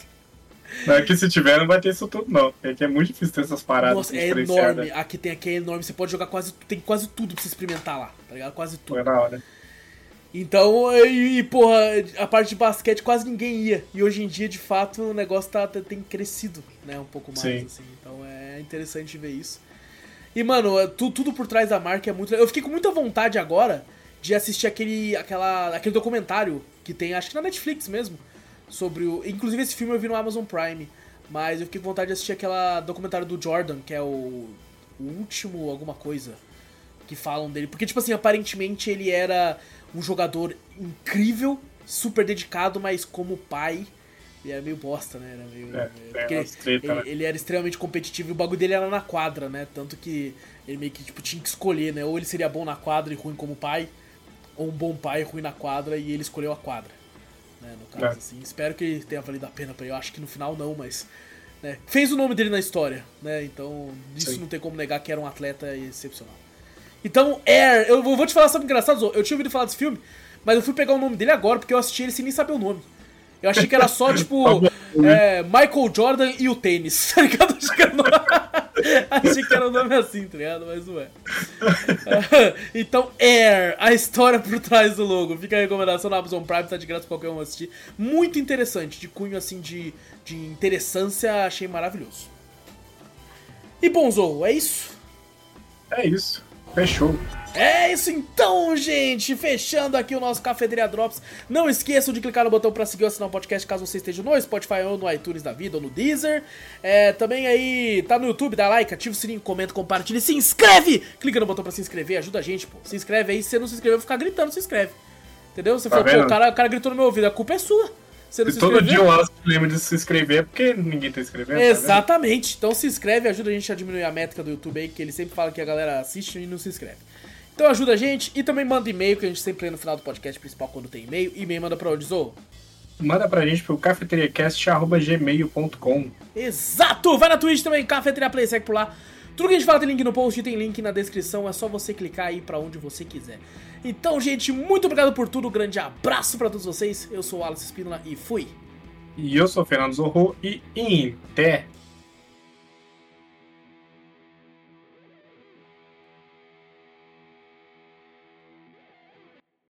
B: Não, aqui se tiver não vai ter isso tudo, não. Aqui é muito difícil ter essas paradas.
A: Nossa, é enorme. Aqui tem aqui é enorme. Você pode jogar quase. Tem quase tudo pra você experimentar lá, tá ligado? Quase tudo.
B: É da hora.
A: Então, e, e, porra, a parte de basquete quase ninguém ia. E hoje em dia, de fato, o negócio tá, tem crescido, né? Um pouco mais, Sim. assim. Então é interessante ver isso. E, mano, é, tu, tudo por trás da marca é muito. Eu fiquei com muita vontade agora de assistir aquele, aquela, aquele documentário que tem, acho que na Netflix mesmo, sobre o. Inclusive esse filme eu vi no Amazon Prime. Mas eu fiquei com vontade de assistir aquela documentário do Jordan, que é o, o último alguma coisa que falam dele. Porque, tipo assim, aparentemente ele era um jogador incrível, super dedicado, mas como pai, ele era meio bosta, né? Era meio, é, porque é treta, ele, né? ele, era extremamente competitivo e o bagulho dele era na quadra, né? Tanto que ele meio que tipo, tinha que escolher, né? Ou ele seria bom na quadra e ruim como pai, ou um bom pai e ruim na quadra e ele escolheu a quadra. Né? No caso, é. assim. Espero que tenha valido a pena pra ele. Eu acho que no final não, mas. Né? Fez o nome dele na história, né? Então, isso Sim. não tem como negar que era um atleta excepcional. Então, Air, eu vou te falar sobre engraçado, eu tinha ouvido falar desse filme, mas eu fui pegar o nome dele agora porque eu assisti ele sem nem saber o nome. Eu achei que era só, tipo, tá é, Michael Jordan e o tênis, tá ligado? Achei que, era o nome assim, tá ligado? Mas não é. então, Air, a história por trás do logo. Fica a recomendação na Amazon Prime, tá de graça pra qualquer um assistir. Muito interessante, de cunho, assim, de, de interessância, achei maravilhoso. E bom, Zou, é isso?
B: É isso. Fechou.
A: É isso então, gente! Fechando aqui o nosso Cafeteria Drops. Não esqueçam de clicar no botão para seguir ou assinar o podcast caso você esteja no Spotify ou no iTunes da vida ou no Deezer. É, também aí tá no YouTube, dá like, ativa o sininho, comenta, compartilha, se inscreve! Clica no botão para se inscrever, ajuda a gente, pô. Se inscreve aí, se você não se inscreveu, ficar gritando, se inscreve. Entendeu? Você tá falou, pô, o cara, o cara gritou no meu ouvido, a culpa é sua.
B: Você não se, se todo dia acho que lembro de se inscrever, porque ninguém tá escrevendo.
A: Tá Exatamente. Tá então se inscreve, ajuda a gente a diminuir a métrica do YouTube aí, que ele sempre fala que a galera assiste e não se inscreve. Então ajuda a gente e também manda e-mail, que a gente sempre lê no final do podcast principal quando tem e-mail. E-mail manda pra onde, Zou?
B: Manda pra gente pro cafeteriacast.gmail.com
A: Exato! Vai na Twitch também, Cafeteria Play, segue por lá. Tudo que a gente fala tem link no post, tem link na descrição, é só você clicar aí pra onde você quiser. Então, gente, muito obrigado por tudo, um grande abraço pra todos vocês. Eu sou o Alice Espínola e fui!
B: E eu sou o Fernando Zorro e em até!